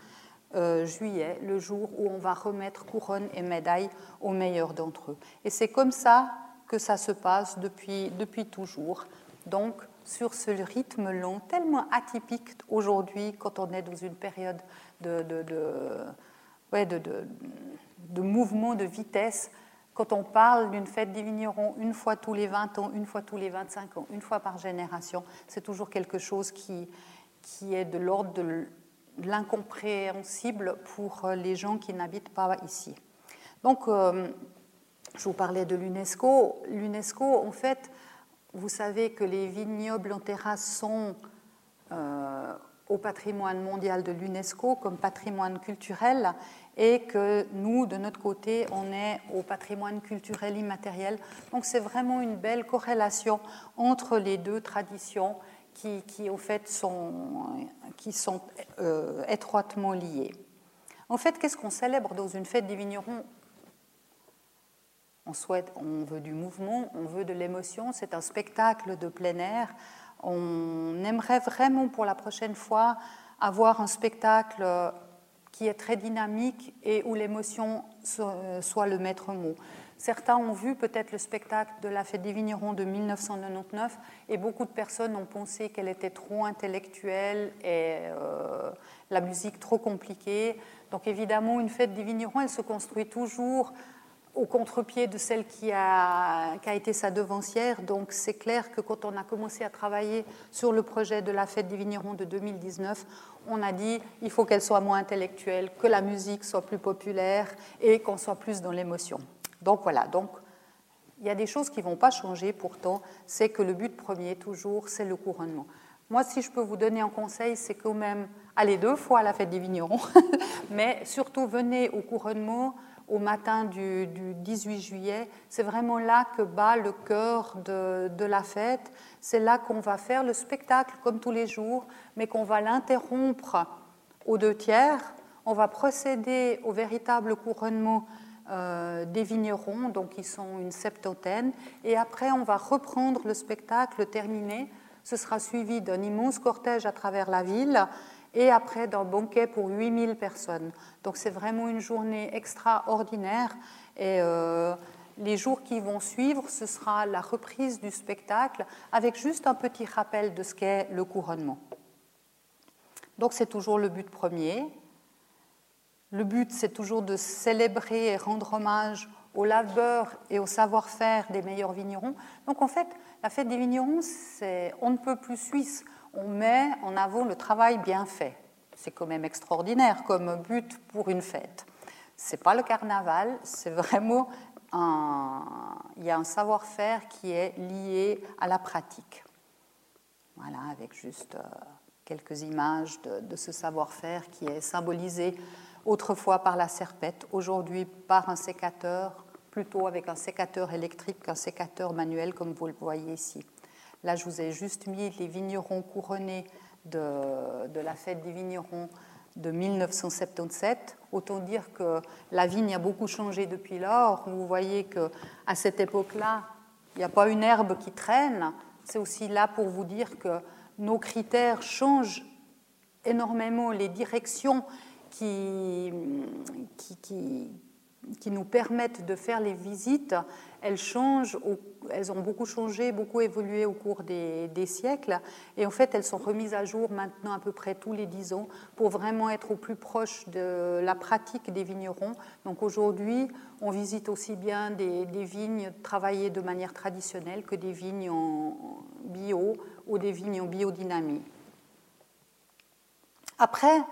euh, juillet, le jour où on va remettre couronne et médaille aux meilleurs d'entre eux. Et c'est comme ça que ça se passe depuis, depuis toujours. Donc, sur ce rythme long, tellement atypique aujourd'hui quand on est dans une période de, de, de, mouvement, de vitesse, quand on parle d'une fête des vignerons une fois tous les 20 ans, une fois tous les 25 ans, une fois par génération, c'est toujours quelque chose qui, qui est de l'ordre de l'incompréhensible pour euh, les gens qui n'habitent pas ici. Donc, euh, je vous parlais de l'UNESCO. L'UNESCO, en fait, vous savez que les vignobles en terrasse sont euh, au patrimoine mondial de l'UNESCO comme patrimoine culturel et que nous, de notre côté, on est au patrimoine culturel immatériel. Donc c'est vraiment une belle corrélation entre les deux traditions qui, qui au fait, sont, qui sont euh, étroitement liées. En fait, qu'est-ce qu'on célèbre dans une fête des vignerons? On, souhaite, on veut du mouvement, on veut de l'émotion, c'est un spectacle de plein air. On aimerait vraiment pour la prochaine fois avoir un spectacle qui est très dynamique et où l'émotion soit le maître mot. Certains ont vu peut-être le spectacle de la fête des vignerons de 1999 et beaucoup de personnes ont pensé qu'elle était trop intellectuelle et euh, la musique trop compliquée. Donc évidemment, une fête des vignerons, elle se construit toujours au contre-pied de celle qui a, été sa devancière. Donc c'est clair que quand on a commencé à travailler sur le projet de la fête des vignerons de 2019, on a dit il faut qu'elle soit moins intellectuelle, que la musique soit plus populaire et qu'on soit plus dans l'émotion. Donc voilà, donc il y a des choses qui ne vont pas changer pourtant, c'est que le but premier toujours, c'est le couronnement. Moi, si je peux vous donner un conseil, c'est quand même aller deux fois à la fête des vignerons, *laughs* mais surtout venez au couronnement au matin du, 18 juillet. C'est vraiment là que bat le cœur de, de la fête. C'est là qu'on va faire le spectacle comme tous les jours, mais qu'on va l'interrompre aux deux tiers. On va procéder au véritable couronnement euh, des vignerons, donc ils sont une septantaine, et après on va reprendre le spectacle terminé. Ce sera suivi d'un immense cortège à travers la ville et après d'un banquet pour 8000 personnes. Donc c'est vraiment une journée extraordinaire et euh, les jours qui vont suivre, ce sera la reprise du spectacle avec juste un petit rappel de ce qu'est le couronnement. Donc c'est toujours le but premier. Le but, c'est toujours de célébrer et rendre hommage au labeur et au savoir-faire des meilleurs vignerons. Donc en fait, la fête des vignerons, c'est on ne peut plus suisse. On met en avant le travail bien fait. C'est quand même extraordinaire comme but pour une fête. C'est pas le carnaval, c'est vraiment un, il y a un savoir-faire qui est lié à la pratique. Voilà, avec juste euh, quelques images de, de ce savoir-faire qui est symbolisé autrefois par la serpette, aujourd'hui par un sécateur, plutôt avec un sécateur électrique qu'un sécateur manuel, comme vous le voyez ici. Là, je vous ai juste mis les vignerons couronnés de, de la fête des vignerons de 1977. Autant dire que la vigne a beaucoup changé depuis lors. Vous voyez qu'à cette époque-là, il n'y a pas une herbe qui traîne. C'est aussi là pour vous dire que nos critères changent énormément, les directions qui, qui, qui, nous permettent de faire les visites, elles changent, elles ont beaucoup changé, beaucoup évolué au cours des, siècles, et en fait elles sont remises à jour maintenant à peu près tous les dix ans pour vraiment être au plus proche de la pratique des vignerons. Donc aujourd'hui, on visite aussi bien des, des vignes travaillées de manière traditionnelle que des vignes en bio ou des vignes en biodynamie. Après,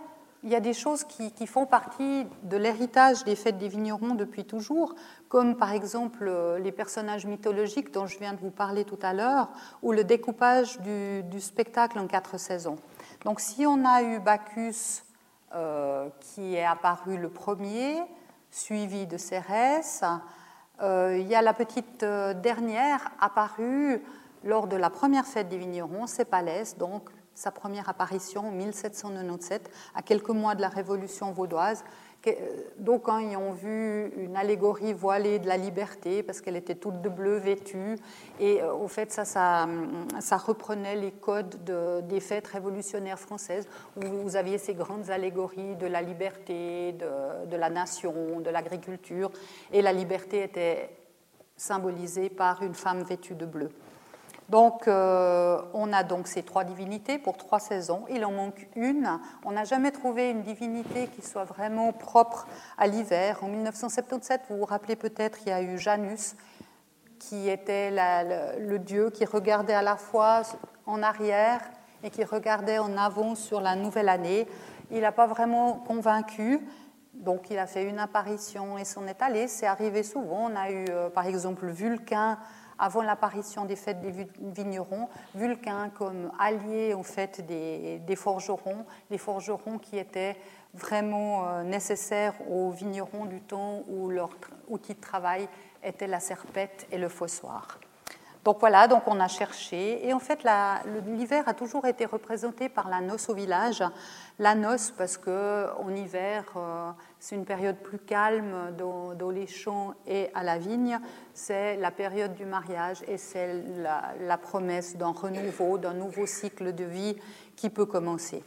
il y a des choses qui, font partie de l'héritage des fêtes des vignerons depuis toujours, comme par exemple euh, les personnages mythologiques dont je viens de vous parler tout à l'heure, ou le découpage du, spectacle en quatre saisons. Donc si on a eu Bacchus euh, qui est apparu le premier, suivi de Cérès, euh, il y a la petite dernière apparue lors de la première fête des vignerons, c'est Palès, donc sa première apparition en 1797, à quelques mois de la Révolution vaudoise. Euh, d'aucuns y ont vu une allégorie voilée de la liberté parce qu'elle était toute de bleu vêtue. Et euh, au fait, ça, ça, ça reprenait les codes de, des fêtes révolutionnaires françaises où vous aviez ces grandes allégories de la liberté, de la nation, de l'agriculture. Et la liberté était symbolisée par une femme vêtue de bleu. Donc, euh, on a donc ces trois divinités pour trois saisons. Il en manque une. On n'a jamais trouvé une divinité qui soit vraiment propre à l'hiver. En 1977, vous vous rappelez peut-être, il y a eu Janus, qui était le, dieu qui regardait à la fois en arrière et qui regardait en avant sur la nouvelle année. Il n'a pas vraiment convaincu. Donc, il a fait une apparition et s'en est allé. C'est arrivé souvent. On a eu, euh, par exemple, Vulcain avant l'apparition des fêtes des vignerons, Vulcain comme allié en fait des, forgerons, les forgerons qui étaient vraiment euh, nécessaires aux vignerons du temps où leur outil de travail était la serpette et le fossoir. Donc voilà, donc on a cherché. Et en fait, l'hiver a toujours été représenté par la noce au village. La noce, parce qu'en hiver, euh, c'est une période plus calme dans, les champs et à la vigne. C'est la période du mariage et c'est la, promesse d'un renouveau, d'un nouveau cycle de vie qui peut commencer.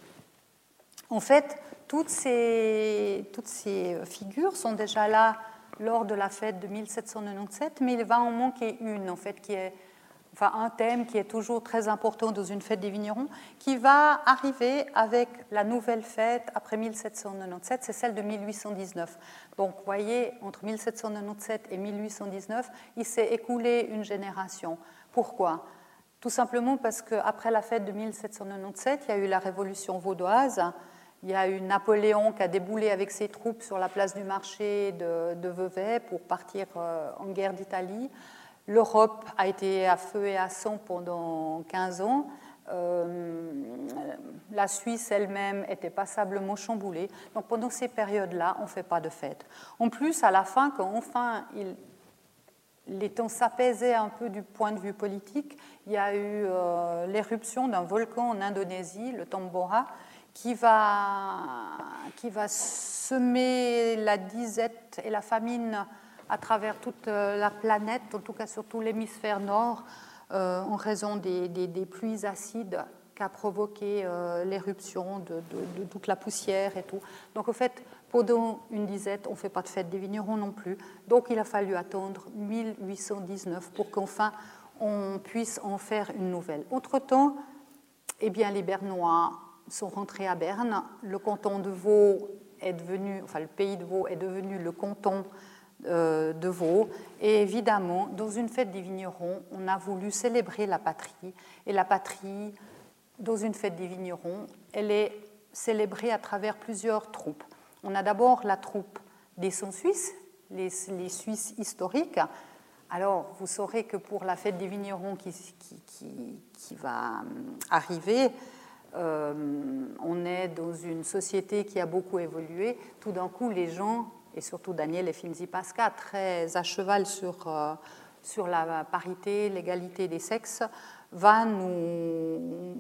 En fait, toutes ces, toutes ces figures sont déjà là lors de la fête de 1797, mais il va en manquer une, en fait, qui est enfin un thème qui est toujours très important dans une fête des vignerons, qui va arriver avec la nouvelle fête après 1797, c'est celle de 1819. Donc, vous voyez, entre 1797 et 1819, il s'est écoulé une génération. Pourquoi? Tout simplement parce qu'après la fête de 1797, il y a eu la révolution vaudoise, il y a eu Napoléon qui a déboulé avec ses troupes sur la place du marché de, de Vevey pour partir euh, en guerre d'Italie. L'Europe a été à feu et à sang pendant 15 ans. Euh, la Suisse elle-même était passablement chamboulée. Donc pendant ces périodes-là, on ne fait pas de fête. En plus, à la fin, quand enfin les temps s'apaisaient un peu du point de vue politique, il y a eu euh, l'éruption d'un volcan en Indonésie, le Tambora, qui va, qui va semer la disette et la famine à travers toute euh, la planète, en tout cas sur tout l'hémisphère nord, euh, en raison des, pluies acides qu'a provoqué euh, l'éruption de, toute la poussière et tout. Donc, en fait, pendant une disette, on ne fait pas de fête des vignerons non plus. Donc, il a fallu attendre 1819 pour qu'enfin on puisse en faire une nouvelle. Entre-temps, eh bien, les Bernois sont rentrés à Berne. Le canton de Vaud est devenu, enfin, le pays de Vaud est devenu le canton de Vaud. Et évidemment, dans une fête des vignerons, on a voulu célébrer la patrie. Et la patrie, dans une fête des vignerons, elle est célébrée à travers plusieurs troupes. On a d'abord la troupe des sons suisses, les, Suisses historiques. Alors, vous saurez que pour la fête des vignerons qui, qui, va arriver, euh, on est dans une société qui a beaucoup évolué. Tout d'un coup, les gens et surtout Daniel Finzi Pasca, très à cheval sur, euh, sur la parité, l'égalité des sexes, va nous,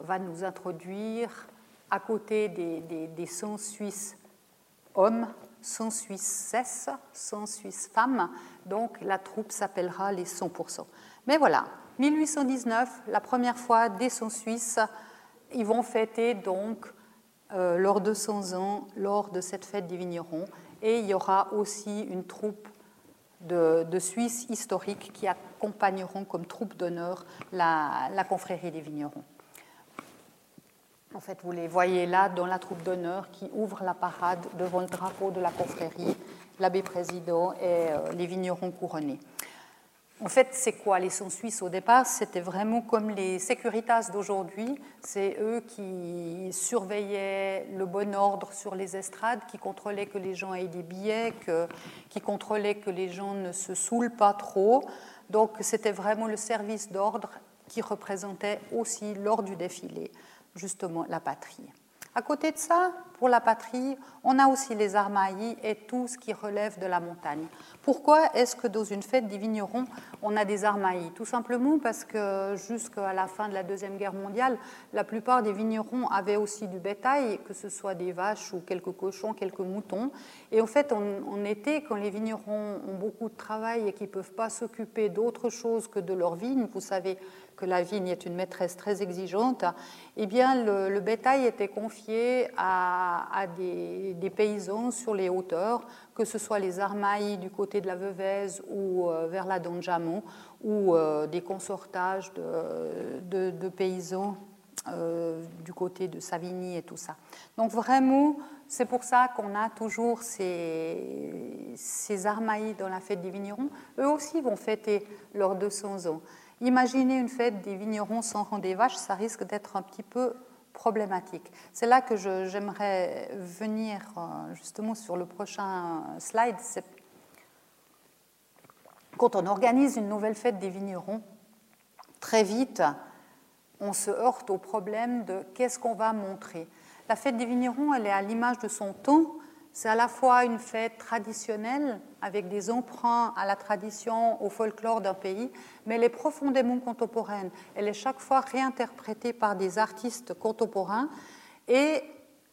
va nous introduire à côté des, des, des sons suisses hommes, sons suisses sons suisses femmes. Donc la troupe s'appellera les 100%. Mais voilà, 1819, la première fois des sons suisses, ils vont fêter donc euh, de 100 ans, lors de cette fête des vignerons et il y aura aussi une troupe de, Suisses historiques qui accompagneront comme troupe d'honneur la, confrérie des vignerons. En fait, vous les voyez là dans la troupe d'honneur qui ouvre la parade devant le drapeau de la confrérie, l'abbé président et euh, les vignerons couronnés. En fait, c'est quoi les sons suisses au départ? C'était vraiment comme les sécuritas d'aujourd'hui. C'est eux qui surveillaient le bon ordre sur les estrades, qui contrôlaient que les gens aient des billets, qui contrôlaient que les gens ne se saoulent pas trop. Donc c'était vraiment le service d'ordre qui représentait aussi lors du défilé justement la patrie. À côté de ça, pour la patrie, on a aussi les armaillis et tout ce qui relève de la montagne. Pourquoi est-ce que dans une fête des vignerons, on a des armaillis? Tout simplement parce que jusqu'à la fin de la Deuxième Guerre mondiale, la plupart des vignerons avaient aussi du bétail, que ce soit des vaches ou quelques cochons, quelques moutons. Et en fait, en, été, quand les vignerons ont beaucoup de travail et qu'ils ne peuvent pas s'occuper d'autre chose que de leur vigne, vous savez, que la vigne est une maîtresse très exigeante, eh bien, le, bétail était confié à, des, paysans sur les hauteurs, que ce soit les Armailles du côté de la Veuvez ou euh, vers la Donjamon, ou euh, des consortages de, paysans euh, du côté de Savigny et tout ça. Donc vraiment, c'est pour ça qu'on a toujours ces, ces Armailles dans la fête des vignerons. Eux aussi vont fêter leurs 200 ans. Imaginez une fête des vignerons sans rang des vaches, ça risque d'être un petit peu problématique. C'est là que j'aimerais venir euh, justement sur le prochain slide. Quand on organise une nouvelle fête des vignerons, très vite, on se heurte au problème de qu'est-ce qu'on va montrer. La fête des vignerons, elle est à l'image de son temps. C'est à la fois une fête traditionnelle avec des emprunts à la tradition, au folklore d'un pays, mais elle est profondément contemporaine. Elle est chaque fois réinterprétée par des artistes contemporains et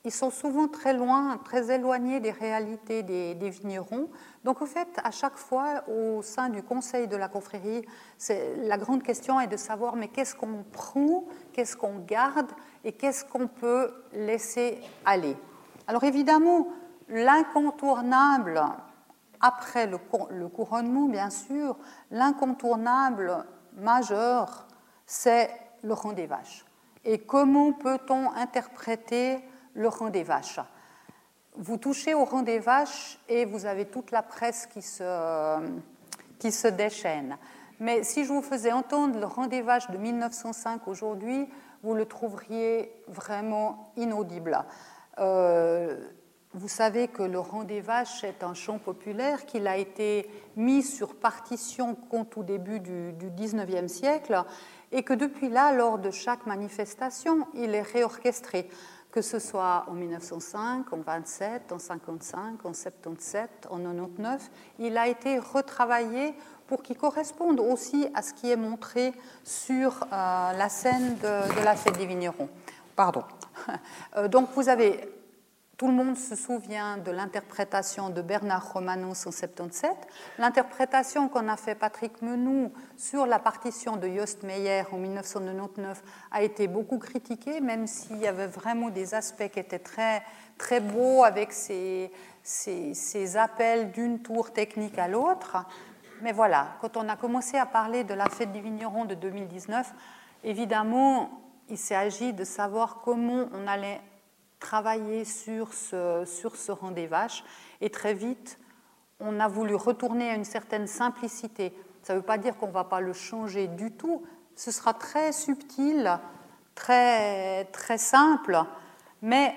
ils sont souvent très loin, très éloignés des réalités des, vignerons. Donc, en fait, à chaque fois, au sein du conseil de la confrérie, la grande question est de savoir mais qu'est-ce qu'on prend, qu'est-ce qu'on garde et qu'est-ce qu'on peut laisser aller? Alors, évidemment, l'incontournable après le, couronnement, bien sûr, l'incontournable majeur, c'est le rang des vaches. Et comment peut-on interpréter le rang des vaches? Vous touchez au rang des vaches et vous avez toute la presse qui se, qui se déchaîne. Mais si je vous faisais entendre le rang des vaches de 1905 aujourd'hui, vous le trouveriez vraiment inaudible. Euh, vous savez que le rang des vaches est un chant populaire qu'il a été mis sur partition compte au début du, du 19e siècle et que depuis là, lors de chaque manifestation, il est réorchestré, que ce soit en 1905, en 27, en 55, en 77, en 99. Il a été retravaillé pour qu'il corresponde aussi à ce qui est montré sur euh, la scène de, la fête des vignerons. Pardon. *laughs* Euh, donc vous avez, tout le monde se souvient de l'interprétation de Bernard Romanos en 77, l'interprétation qu'on a fait Patrick Menou sur la partition de Jost Meyer en 1999 a été beaucoup critiquée, même s'il y avait vraiment des aspects qui étaient très, très beaux avec ces, ces appels d'une tour technique à l'autre. Mais voilà, quand on a commencé à parler de la fête du vigneron de 2019, évidemment, il s'agit de savoir comment on allait travailler sur ce, sur ce rang des. Et très vite, on a voulu retourner à une certaine simplicité. Ça ne veut pas dire qu'on ne va pas le changer du tout. Ce sera très subtil, très, très simple, mais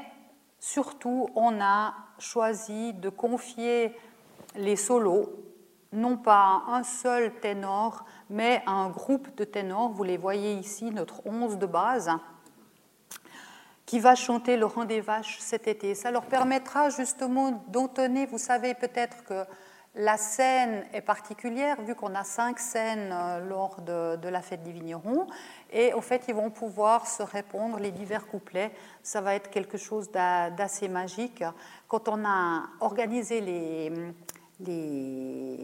surtout, on a choisi de confier les solos non pas un seul ténor, mais un groupe de ténors. Vous les voyez ici, notre onze de base, qui va chanter le rang des vaches cet été. Ça leur permettra justement d'entonner, vous savez peut-être que la scène est particulière, vu qu'on a cinq scènes euh, lors de, la fête des vignerons, et en fait, ils vont pouvoir se répondre les divers couplets. Ça va être quelque chose d'assez magique. Quand on a organisé les,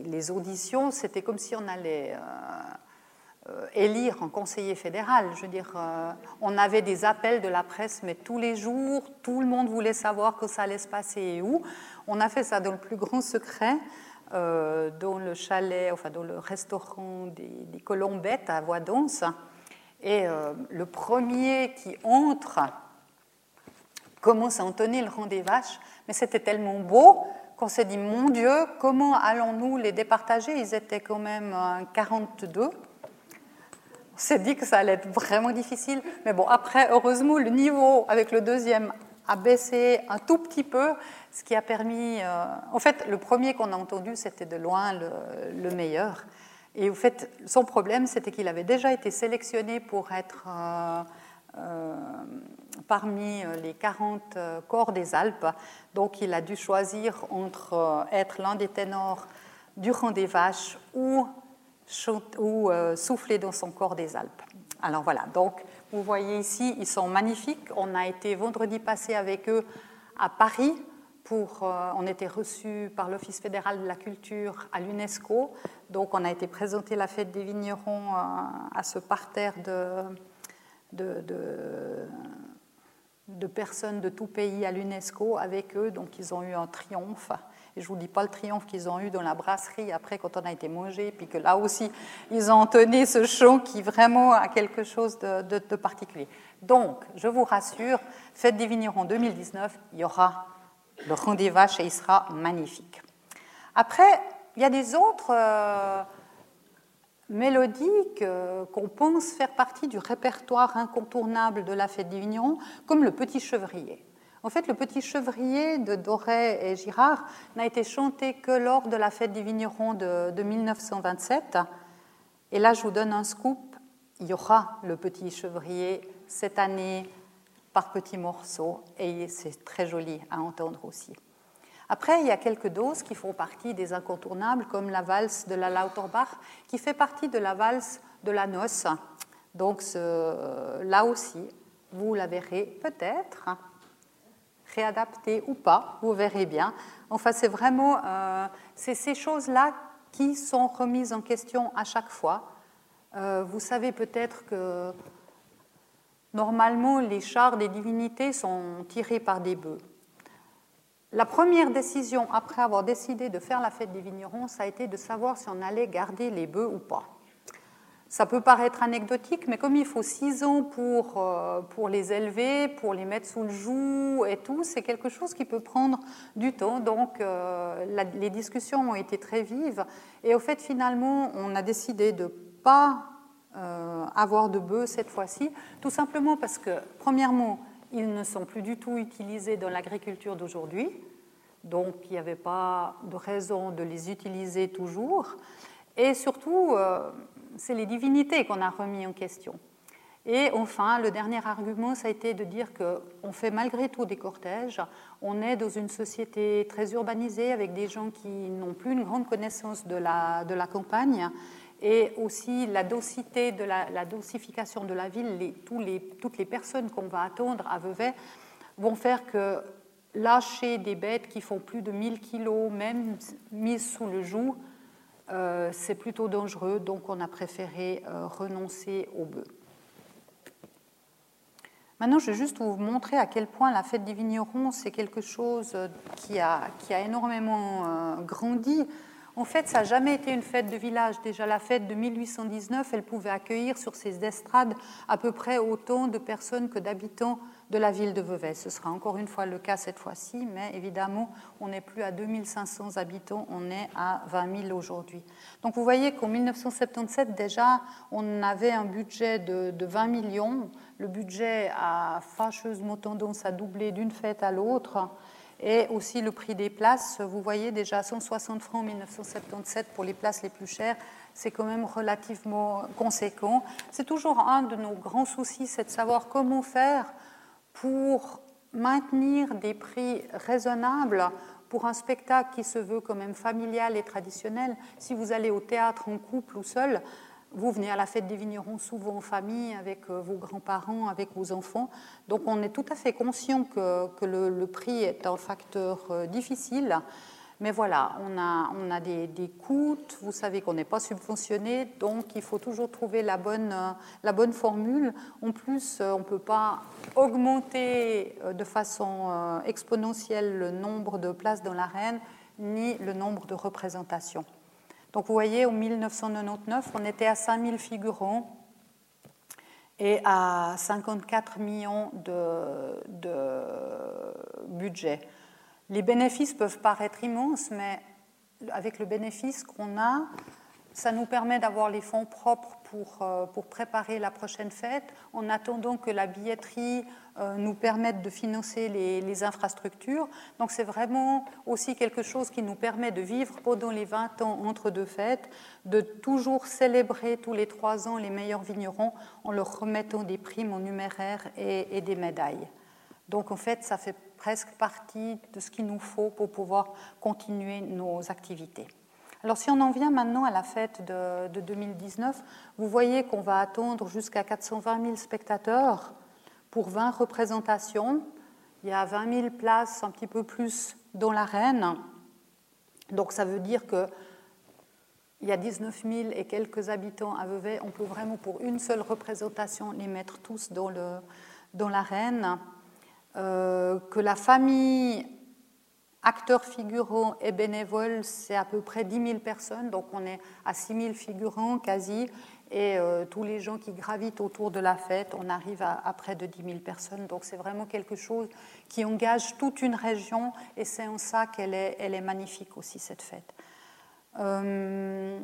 les, auditions, c'était comme si on allait euh, élire un conseiller fédéral. Je veux dire, euh, on avait des appels de la presse, mais tous les jours, tout le monde voulait savoir que ça allait se passer et où. On a fait ça dans le plus grand secret. dans le chalet, enfin dans le restaurant des, Colombettes à Voidance. Et le premier qui entre commence à entonner le rang des vaches, mais c'était tellement beau qu'on s'est dit, mon Dieu, comment allons-nous les départager? Ils étaient quand même 42. On s'est dit que ça allait être vraiment difficile. Mais bon, après, heureusement, le niveau avec le deuxième a baissé un tout petit peu, ce qui a permis... Euh, en fait, le premier qu'on a entendu, c'était de loin le, meilleur. Et en fait, son problème, c'était qu'il avait déjà été sélectionné pour être... Euh, euh, parmi les 40 euh, corps des Alpes. Donc il a dû choisir entre être l'un des ténors du rang des vaches ou, ou souffler dans son corps des Alpes. Alors voilà, donc vous voyez ici, ils sont magnifiques. On a été vendredi passé avec eux à Paris. Pour, on était reçus par l'Office fédéral de la culture à l'UNESCO. Donc on a été présenté la fête des vignerons à ce parterre de, de, de, personnes de tout pays à l'UNESCO avec eux. Donc ils ont eu un triomphe. Et je vous dis pas le triomphe qu'ils ont eu dans la brasserie après quand on a été mangé, puis que là aussi, ils ont entonné ce chant qui vraiment a quelque chose de, particulier. Donc, je vous rassure, Fête des vignerons 2019, il y aura le rang des vaches et il sera magnifique. Après, il y a des autres... Euh, mélodiques qu'on pense faire partie du répertoire incontournable de la fête des vignerons, comme le Petit Chevrier. En fait, le Petit Chevrier de Doré et Girard n'a été chanté que lors de la fête des vignerons de, de 1927. Et là, je vous donne un scoop, il y aura le Petit Chevrier cette année par petits morceaux, et c'est très joli à entendre aussi. Après, il y a quelques doses qui font partie des incontournables, comme la valse de la Lauterbach, qui fait partie de la valse de la noce. Donc là aussi, vous la verrez peut-être réadaptée ou pas, vous verrez bien. Enfin, c'est vraiment euh, ces choses-là qui sont remises en question à chaque fois. Euh, vous savez peut-être que normalement, les chars des divinités sont tirés par des bœufs. la première décision après avoir décidé de faire la fête des vignerons, ça a été de savoir si on allait garder les bœufs ou pas. Ça peut paraître anecdotique, mais comme il faut six ans pour, euh, pour les élever, pour les mettre sous le joug et tout, c'est quelque chose qui peut prendre du temps. Donc euh, les discussions ont été très vives. Et au fait, finalement, on a décidé de ne pas euh, avoir de bœufs cette fois-ci, tout simplement parce que, premièrement, ils ne sont plus du tout utilisés dans l'agriculture d'aujourd'hui. Donc il n'y avait pas de raison de les utiliser toujours. Et surtout, c'est les divinités qu'on a remis en question. Et enfin, le dernier argument, ça a été de dire qu'on fait malgré tout des cortèges. On est dans une société très urbanisée avec des gens qui n'ont plus une grande connaissance de la, de la campagne. Et aussi la docité, de la, dosification de la ville, toutes les personnes qu'on va attendre à Vevey vont faire que lâcher des bêtes qui font plus de 1000 kilos, même mises sous le joug, euh, c'est plutôt dangereux, donc on a préféré euh, renoncer au bœuf. Maintenant, je vais juste vous montrer à quel point la fête des vignerons, c'est quelque chose euh, qui a, qui a énormément grandi. En fait, ça n'a jamais été une fête de village. Déjà, la fête de 1819, elle pouvait accueillir sur ses estrades à peu près autant de personnes que d'habitants de la ville de Vevey. Ce sera encore une fois le cas cette fois-ci, mais évidemment, on n'est plus à 2500 habitants, on est à 20 000 aujourd'hui. Donc vous voyez qu'en 1977, déjà, on avait un budget de, 20 millions. Le budget a fâcheusement tendance à doubler d'une fête à l'autre. Et aussi le prix des places, vous voyez déjà 160 francs en 1977 pour les places les plus chères, c'est quand même relativement conséquent. C'est toujours un de nos grands soucis, c'est de savoir comment faire pour maintenir des prix raisonnables pour un spectacle qui se veut quand même familial et traditionnel. Si vous allez au théâtre en couple ou seul, vous venez à la fête des vignerons souvent en famille, avec euh, vos grands-parents, avec vos enfants. Donc on est tout à fait conscient que, le, prix est un facteur euh, difficile. Mais voilà, on a, des coûts, vous savez qu'on n'est pas subventionné, donc il faut toujours trouver la bonne, euh, la bonne formule. En plus, euh, on ne peut pas augmenter euh, de façon exponentielle le nombre de places dans l'arène, ni le nombre de représentations. Donc vous voyez, en 1999, on était à 5000 figurants et à 54 millions de, de budget. Les bénéfices peuvent paraître immenses, mais avec le bénéfice qu'on a, ça nous permet d'avoir les fonds propres pour, euh, préparer la prochaine fête, en attendant que la billetterie euh, nous permette de financer les, infrastructures. Donc c'est vraiment aussi quelque chose qui nous permet de vivre pendant les 20 ans entre deux fêtes, de toujours célébrer tous les trois ans les meilleurs vignerons en leur remettant des primes en numéraire et des médailles. Donc en fait, ça fait presque partie de ce qu'il nous faut pour pouvoir continuer nos activités. Alors si on en vient maintenant à la fête de, 2019, vous voyez qu'on va attendre jusqu'à 420 000 spectateurs pour 20 représentations. Il y a 20 000 places, un petit peu plus, dans l'arène. Donc ça veut dire que il y a 19 000 et quelques habitants à Vevey. On peut vraiment, pour une seule représentation, les mettre tous dans l'arène. Euh, que la famille acteurs figurants et bénévoles, c'est à peu près 10 000 personnes, donc on est à 6 000 figurants quasi, et euh, tous les gens qui gravitent autour de la fête, on arrive à, près de 10 000 personnes. Donc c'est vraiment quelque chose qui engage toute une région, et c'est en ça qu'elle est, magnifique aussi, cette fête. Euh,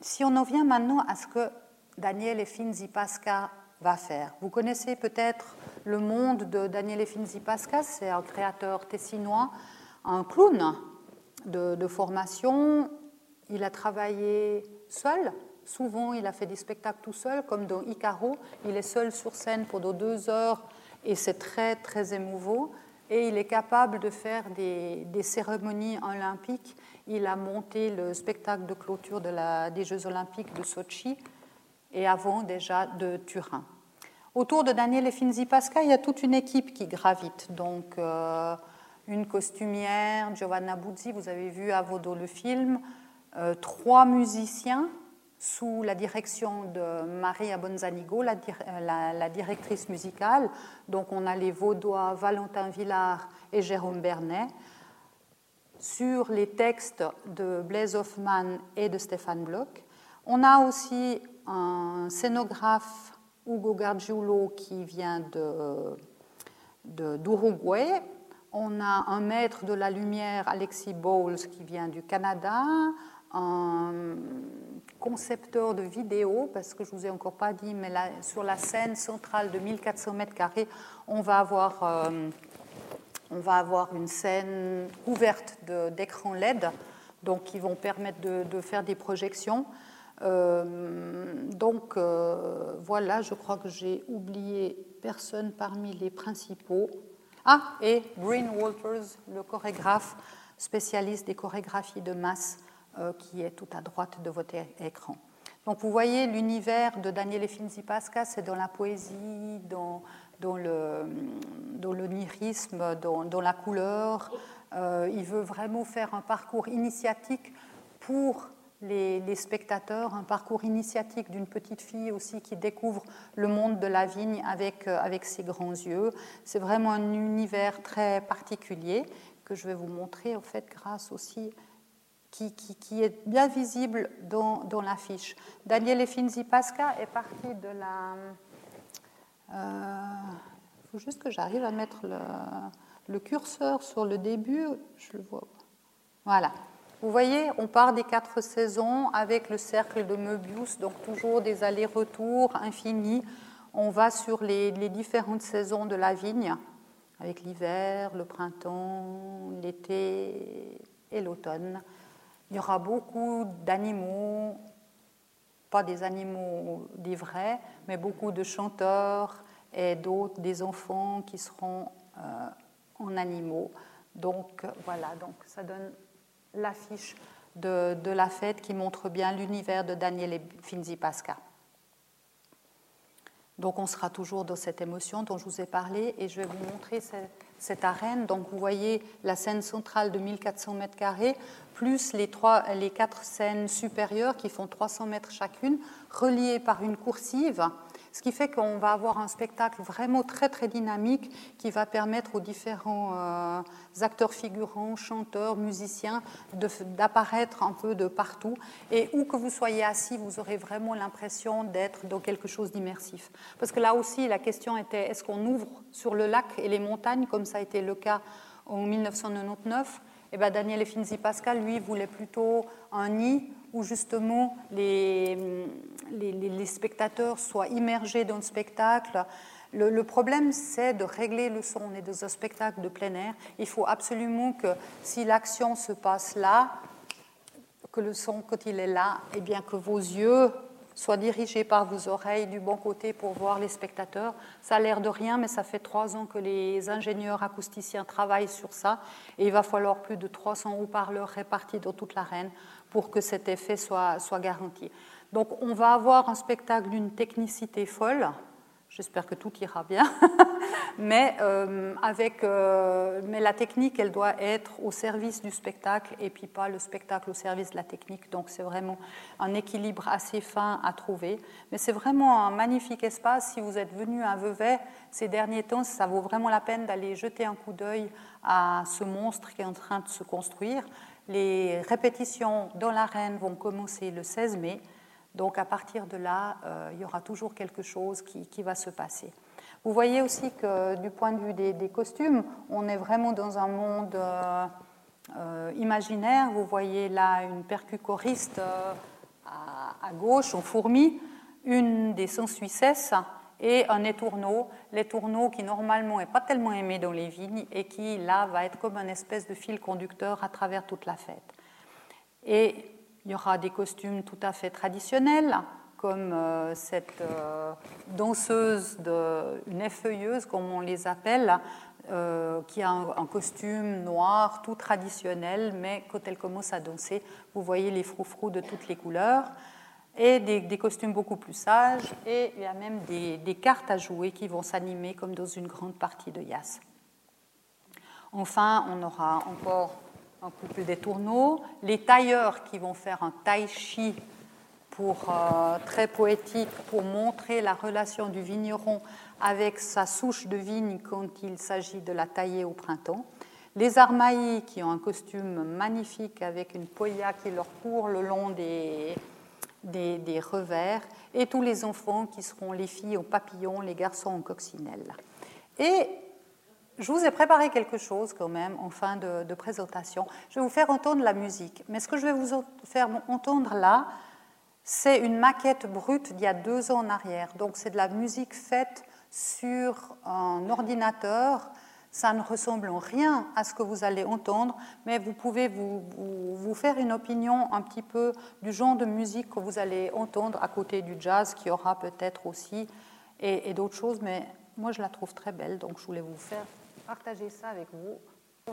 si on en vient maintenant à ce que Daniel et Finzi Pasca va faire. Vous connaissez peut-être le monde de Daniele Finzi Pasca, c'est un créateur tessinois, un clown de, formation. Il a travaillé seul, souvent il a fait des spectacles tout seul, comme dans Icaro, il est seul sur scène pendant deux heures et c'est très très émouvant. Et il est capable de faire des, cérémonies olympiques. Il a monté le spectacle de clôture des Jeux olympiques de Sochi et avant déjà de Turin. Autour de Daniel Finzi Pasca, il y a toute une équipe qui gravite. Donc, euh, une costumière, Giovanna Buzzi, vous avez vu à Vaudot le film, euh, trois musiciens, sous la direction de Maria Bonzanigo, la, la, directrice musicale. Donc on a les Vaudois Valentin Villard et Jérôme Bernet. Sur les textes de Blaise Hoffman et de Stéphane Bloch. On a aussi un scénographe, Hugo Gargiulo, qui vient d'Uruguay. De, on a un maître de la lumière, Alexis Bowles, qui vient du Canada, un concepteur de vidéo, parce que je ne vous ai encore pas dit, mais sur la scène centrale de 1400 mètres carrés, on va avoir, euh, une scène ouverte d'écrans LED, donc qui vont permettre de, faire des projections. Euh, donc euh, voilà, je crois que j'ai oublié personne parmi les principaux. Ah, et Bryn Walters, le chorégraphe spécialiste des chorégraphies de masse euh, qui est tout à droite de votre écran. Donc vous voyez l'univers de Daniele Finzi-Pasca, c'est dans la poésie, dans, dans l'onirisme, dans, la couleur. Il veut vraiment faire un parcours initiatique pour les, spectateurs, un parcours initiatique d'une petite fille aussi qui découvre le monde de la vigne avec, euh, avec ses grands yeux. C'est vraiment un univers très particulier que je vais vous montrer en fait grâce aussi qui, est bien visible dans, dans l'affiche. Daniele Finzi Pasca est parti de la. Il euh, faut juste que j'arrive à mettre le, le, curseur sur le début. Je le vois. Voilà. Vous voyez, on part des quatre saisons avec le cercle de Möbius, donc toujours des allers-retours infinis. On va sur les, différentes saisons de la vigne, avec l'hiver, le printemps, l'été et l'automne. Il y aura beaucoup d'animaux, pas des animaux des vrais, mais beaucoup de chanteurs et d'autres, des enfants qui seront euh, en animaux. Donc voilà, donc ça donne l'affiche de, la fête qui montre bien l'univers de Daniel Finzi Pasca. Donc on sera toujours dans cette émotion dont je vous ai parlé et je vais vous montrer cette, cette arène. Donc vous voyez la scène centrale de 1400 mètres carrés, plus les, trois, les quatre scènes supérieures qui font 300 mètres chacune, reliées par une coursive ce qui fait qu'on va avoir un spectacle vraiment très très dynamique qui va permettre aux différents euh, acteurs figurants, chanteurs, musiciens d'apparaître un peu de partout. Et où que vous soyez assis, vous aurez vraiment l'impression d'être dans quelque chose d'immersif. Parce que là aussi, la question était est-ce qu'on ouvre sur le lac et les montagnes, comme ça a été le cas en 1999 et bien Daniel Finzi Pascal, lui, voulait plutôt un nid où justement les, spectateurs soient immergés dans le spectacle. Le, problème, c'est de régler le son. On est dans un spectacle de plein air. Il faut absolument que si l'action se passe là, que le son, quand il est là, eh bien que vos yeux soient dirigés par vos oreilles du bon côté pour voir les spectateurs. Ça a l'air de rien, mais ça fait trois ans que les ingénieurs acousticiens travaillent sur ça. Et il va falloir plus de 300 haut-parleurs répartis dans toute l'arène pour que cet effet soit, soit garanti. Donc on va avoir un spectacle d'une technicité folle. J'espère que tout ira bien. *laughs* mais, euh, avec, euh, mais la technique, elle doit être au service du spectacle et puis pas le spectacle au service de la technique. Donc c'est vraiment un équilibre assez fin à trouver. Mais c'est vraiment un magnifique espace. Si vous êtes venu à Vevey ces derniers temps, ça vaut vraiment la peine d'aller jeter un coup d'œil à ce monstre qui est en train de se construire. Les répétitions dans l'arène vont commencer le 16 mai. Donc à partir de là, euh, il y aura toujours quelque chose qui, va se passer. Vous voyez aussi que du point de vue des, costumes, on est vraiment dans un monde euh, euh, imaginaire. Vous voyez là une percuchoriste à, gauche, en fourmi, une des sans suissesses et un étourneau, l'étourneau qui normalement n'est pas tellement aimé dans les vignes et qui là va être comme un espèce de fil conducteur à travers toute la fête. Et il y aura des costumes tout à fait traditionnels, comme euh, cette euh, danseuse, de, une effeuilleuse comme on les appelle, euh, qui a un, costume noir tout traditionnel, mais quand elle commence à danser, vous voyez les froufrous de toutes les couleurs et des, costumes beaucoup plus sages, et il y a même des, cartes à jouer qui vont s'animer comme dans une grande partie de Yas. Enfin, on aura encore un couple des tourneaux, les tailleurs qui vont faire un tai chi pour, euh, très poétique pour montrer la relation du vigneron avec sa souche de vigne quand il s'agit de la tailler au printemps. Les Armaïs qui ont un costume magnifique avec une poya qui leur court le long des, des, revers, et tous les enfants qui seront les filles aux papillons, les garçons en coccinelle. Et je vous ai préparé quelque chose quand même en fin de, de, présentation. Je vais vous faire entendre la musique, mais ce que je vais vous faire entendre là, c'est une maquette brute d'il y a deux ans en arrière. Donc c'est de la musique faite sur un ordinateur. Ça ne ressemble en rien à ce que vous allez entendre, mais vous pouvez vous, faire une opinion un petit peu du genre de musique que vous allez entendre à côté du jazz, qui aura peut-être aussi, et, d'autres choses, mais moi je la trouve très belle, donc je voulais vous faire partager ça avec vous. La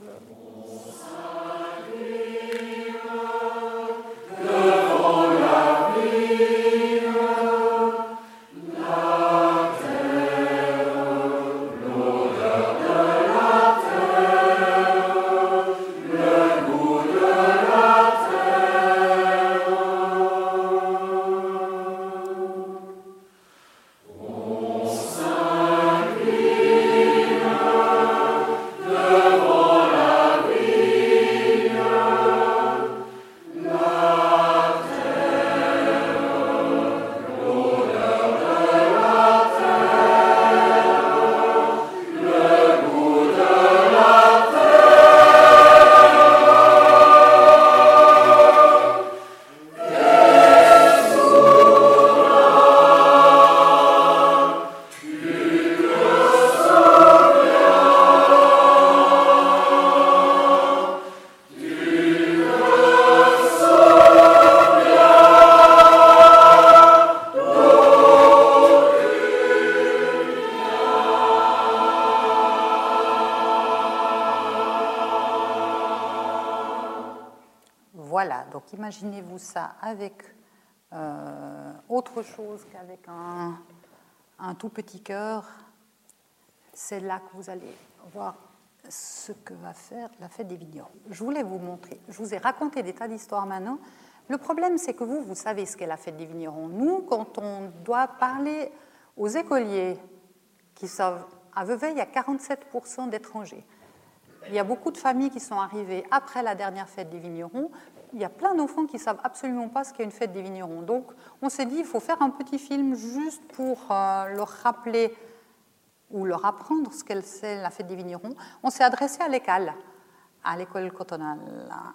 imaginez-vous ça avec euh, autre chose qu'avec un, un, tout petit cœur. C'est là que vous allez voir ce que va faire la fête des vignerons. Je voulais vous montrer, je vous ai raconté des tas d'histoires maintenant. Le problème, c'est que vous, vous savez ce qu'est la fête des vignerons. Nous, quand on doit parler aux écoliers qui savent, à Vevey, il y a 47% d'étrangers. Il y a beaucoup de familles qui sont arrivées après la dernière fête des vignerons, il y a plein d'enfants qui ne savent absolument pas ce qu'est une fête des vignerons. Donc, on s'est dit, il faut faire un petit film juste pour euh, leur rappeler ou leur apprendre ce qu'elle c'est la fête des vignerons. On s'est adressé à l'école, à l'école cantonale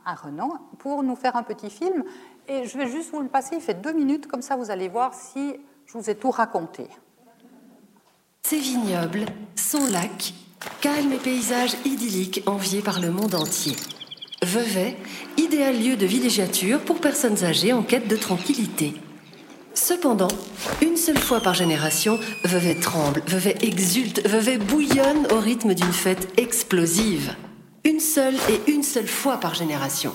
à Renan, pour nous faire un petit film. Et je vais juste vous le passer, il fait deux minutes, comme ça vous allez voir si je vous ai tout raconté. Ces vignobles, son lac, calme et paysage idyllique enviés par le monde entier. Vevey, idéal lieu de villégiature pour personnes âgées en quête de tranquillité. Cependant, une seule fois par génération, Vevey tremble, Vevey exulte, Vevey bouillonne au rythme d'une fête explosive. Une seule et une seule fois par génération.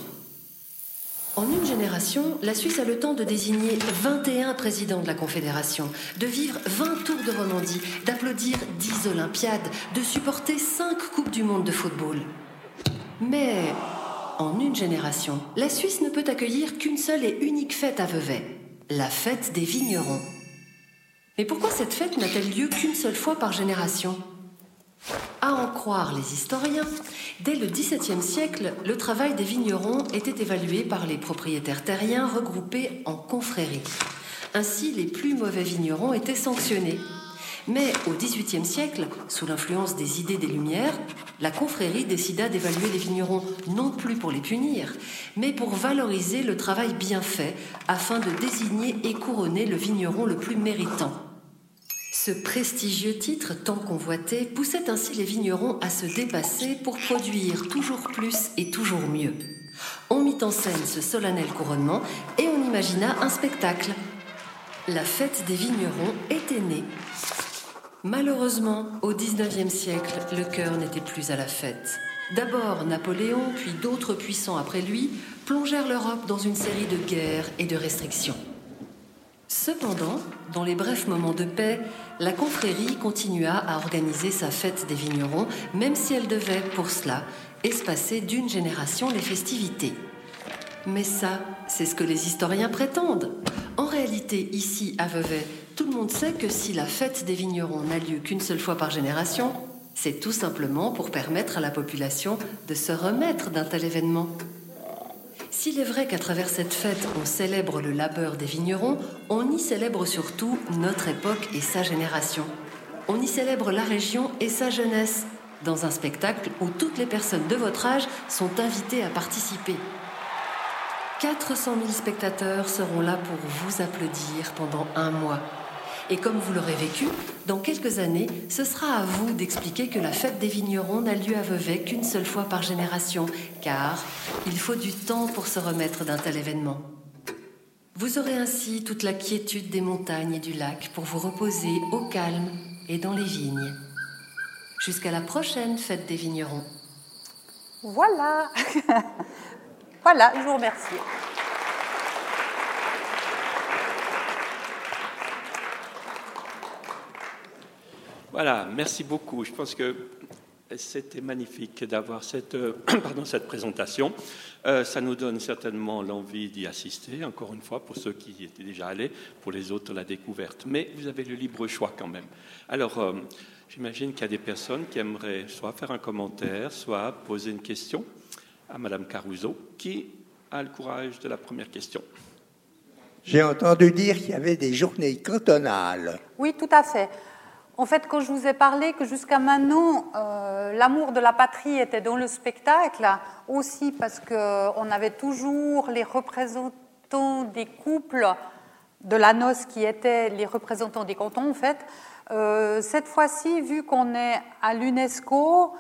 En une génération, la Suisse a le temps de désigner 21 présidents de la Confédération, de vivre 20 tours de Romandie, d'applaudir 10 Olympiades, de supporter 5 Coupes du Monde de football. Mais en une génération, la Suisse ne peut accueillir qu'une seule et unique fête à Vevey, la fête des vignerons. Mais pourquoi cette fête n'a-t-elle lieu qu'une seule fois par génération? À en croire les historiens, dès le XVIIe siècle, le travail des vignerons était évalué par les propriétaires terriens regroupés en confréries. Ainsi, les plus mauvais vignerons étaient sanctionnés mais au XVIIIe siècle, sous l'influence des idées des Lumières, la confrérie décida d'évaluer les vignerons non plus pour les punir, mais pour valoriser le travail bien fait afin de désigner et couronner le vigneron le plus méritant. Ce prestigieux titre tant convoité poussait ainsi les vignerons à se dépasser pour produire toujours plus et toujours mieux. On mit en scène ce solennel couronnement et on imagina un spectacle. La fête des vignerons était née Malheureusement, au XIXe siècle, le cœur n'était plus à la fête. D'abord Napoléon, puis d'autres puissants après lui, plongèrent l'Europe dans une série de guerres et de restrictions. Cependant, dans les brefs moments de paix, la confrérie continua à organiser sa fête des vignerons, même si elle devait, pour cela, espacer d'une génération les festivités. Mais ça, c'est ce que les historiens prétendent. En réalité, ici, à Vevey, tout le monde sait que si la fête des vignerons n'a lieu qu'une seule fois par génération, c'est tout simplement pour permettre à la population de se remettre d'un tel événement. S'il est vrai qu'à travers cette fête, on célèbre le labeur des vignerons, on y célèbre surtout notre époque et sa génération. On y célèbre la région et sa jeunesse, dans un spectacle où toutes les personnes de votre âge sont invitées à participer. 400 000 spectateurs seront là pour vous applaudir pendant un mois. Et comme vous l'aurez vécu, dans quelques années, ce sera à vous d'expliquer que la fête des vignerons n'a lieu à Vevey qu'une seule fois par génération, car il faut du temps pour se remettre d'un tel événement. Vous aurez ainsi toute la quiétude des montagnes et du lac pour vous reposer au calme et dans les vignes. Jusqu'à la prochaine fête des vignerons. Voilà. *laughs* voilà, je vous remercie. Voilà, merci beaucoup. Je pense que c'était magnifique d'avoir cette, euh, *clears throat* pardon, cette présentation. Euh, ça nous donne certainement l'envie d'y assister, encore une fois, pour ceux qui y étaient déjà allés, pour les autres, la découverte. Mais vous avez le libre choix quand même. Alors, euh, j'imagine qu'il y a des personnes qui aimeraient soit faire un commentaire, soit poser une question à Madame Caruso, qui a le courage de la première question. J'ai entendu dire qu'il y avait des journées cantonales. Oui, tout à fait. En fait, quand je vous ai parlé que jusqu'à maintenant, euh, l'amour de la patrie était dans le spectacle, aussi parce qu'on avait toujours les représentants des couples de la noce qui étaient les représentants des cantons, en fait. Euh, cette fois-ci, vu qu'on est à l'UNESCO,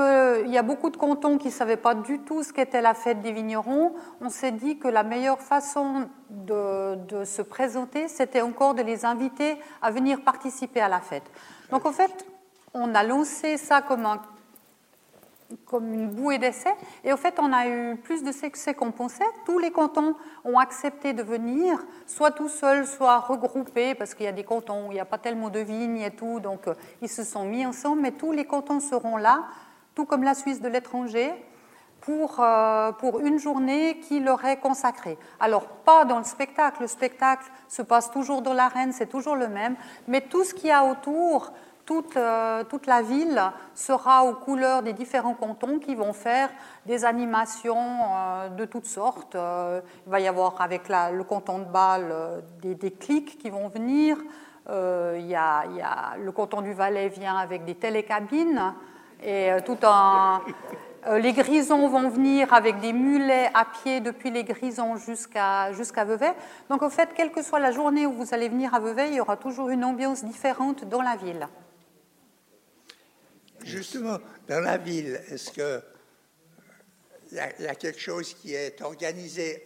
qu'il y a beaucoup de cantons qui ne savaient pas du tout ce qu'était la fête des vignerons, on s'est dit que la meilleure façon de, se présenter, c'était encore de les inviter à venir participer à la fête. Donc en fait, on a lancé ça comme, comme une bouée d'essai, et en fait, on a eu plus de succès qu'on pensait. Tous les cantons ont accepté de venir, soit tout seuls, soit regroupés, parce qu'il y a des cantons où il n'y a pas tellement de vignes et tout, donc euh, ils se sont mis ensemble, mais tous les cantons seront là tout comme la Suisse de l'étranger, pour, euh, pour une journée qui leur est consacrée. Alors, pas dans le spectacle, le spectacle se passe toujours dans l'arène, c'est toujours le même, mais tout ce qu'il y a autour, toute, euh, toute, la ville sera aux couleurs des différents cantons qui vont faire des animations euh, de toutes sortes. il va y avoir avec le canton de Bâle des, des, clics qui vont venir. il, y a, y a, le canton du Valais vient avec des télécabines. Et euh, tout en, euh, les grisons vont venir avec des mulets à pied depuis les grisons jusqu'à jusqu'à Vevey. Donc, en fait, quelle que soit la journée où vous allez venir à Vevey, il y aura toujours une ambiance différente dans la ville. Justement, dans la ville, est-ce que il y, a quelque chose qui est organisé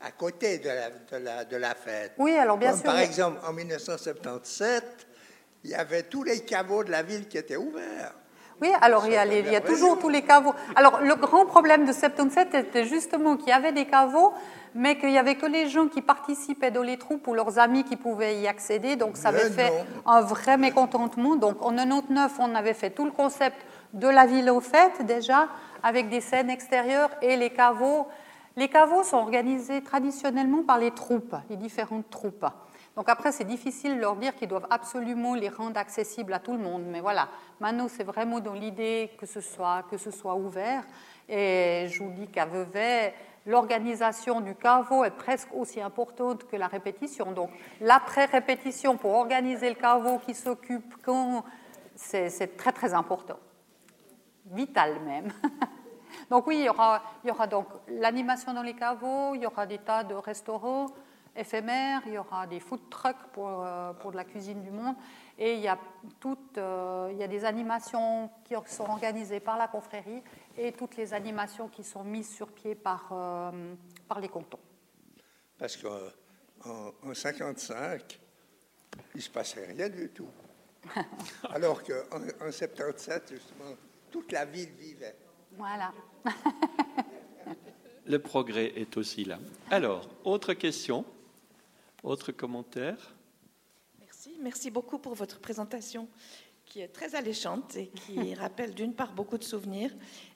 à côté de la, de la, de la fête? Oui, alors bien sûr. Par exemple, en 1977, il y avait tous les caveaux de la ville qui étaient ouverts. Oui, alors il y, a toujours tous les caveaux. Alors le grand problème de 77 était justement qu'il y avait des caveaux, mais qu'il n'y avait que les gens qui participaient dans les troupes ou leurs amis qui pouvaient y accéder. Donc ça avait fait un vrai mécontentement. Donc en 99, on avait fait tout le concept de la ville aux fêtes déjà, avec des scènes extérieures et les caveaux. Les caveaux sont organisés traditionnellement par les troupes, les différentes troupes. Donc après, c'est difficile de leur dire qu'ils doivent absolument les rendre accessibles à tout le monde. Mais voilà, maintenant, c'est vraiment dans l'idée que ce soit, que ce soit ouvert. Et je vous dis qu'à Vevey, l'organisation du caveau est presque aussi importante que la répétition. Donc l'après-répétition pour organiser le caveau qui s'occupe quand, c'est très très important. Vital même. *laughs* donc oui, il y aura, il y aura donc l'animation dans les caveaux, il y aura des tas de restaurants, éphémère, il y aura des food trucks pour, euh, pour de la cuisine du monde, et il y, a toutes, euh, il y a des animations qui sont organisées par la confrérie et toutes les animations qui sont mises sur pied par, euh, par les cantons. Parce qu'en en 55, il ne se passait rien du tout. *laughs* Alors qu'en en 77, justement, toute la ville vivait. Voilà. *laughs* Le progrès est aussi là. Alors, autre question autre commentaire Merci, merci beaucoup pour votre présentation qui est très alléchante et qui *laughs* rappelle d'une part beaucoup de souvenirs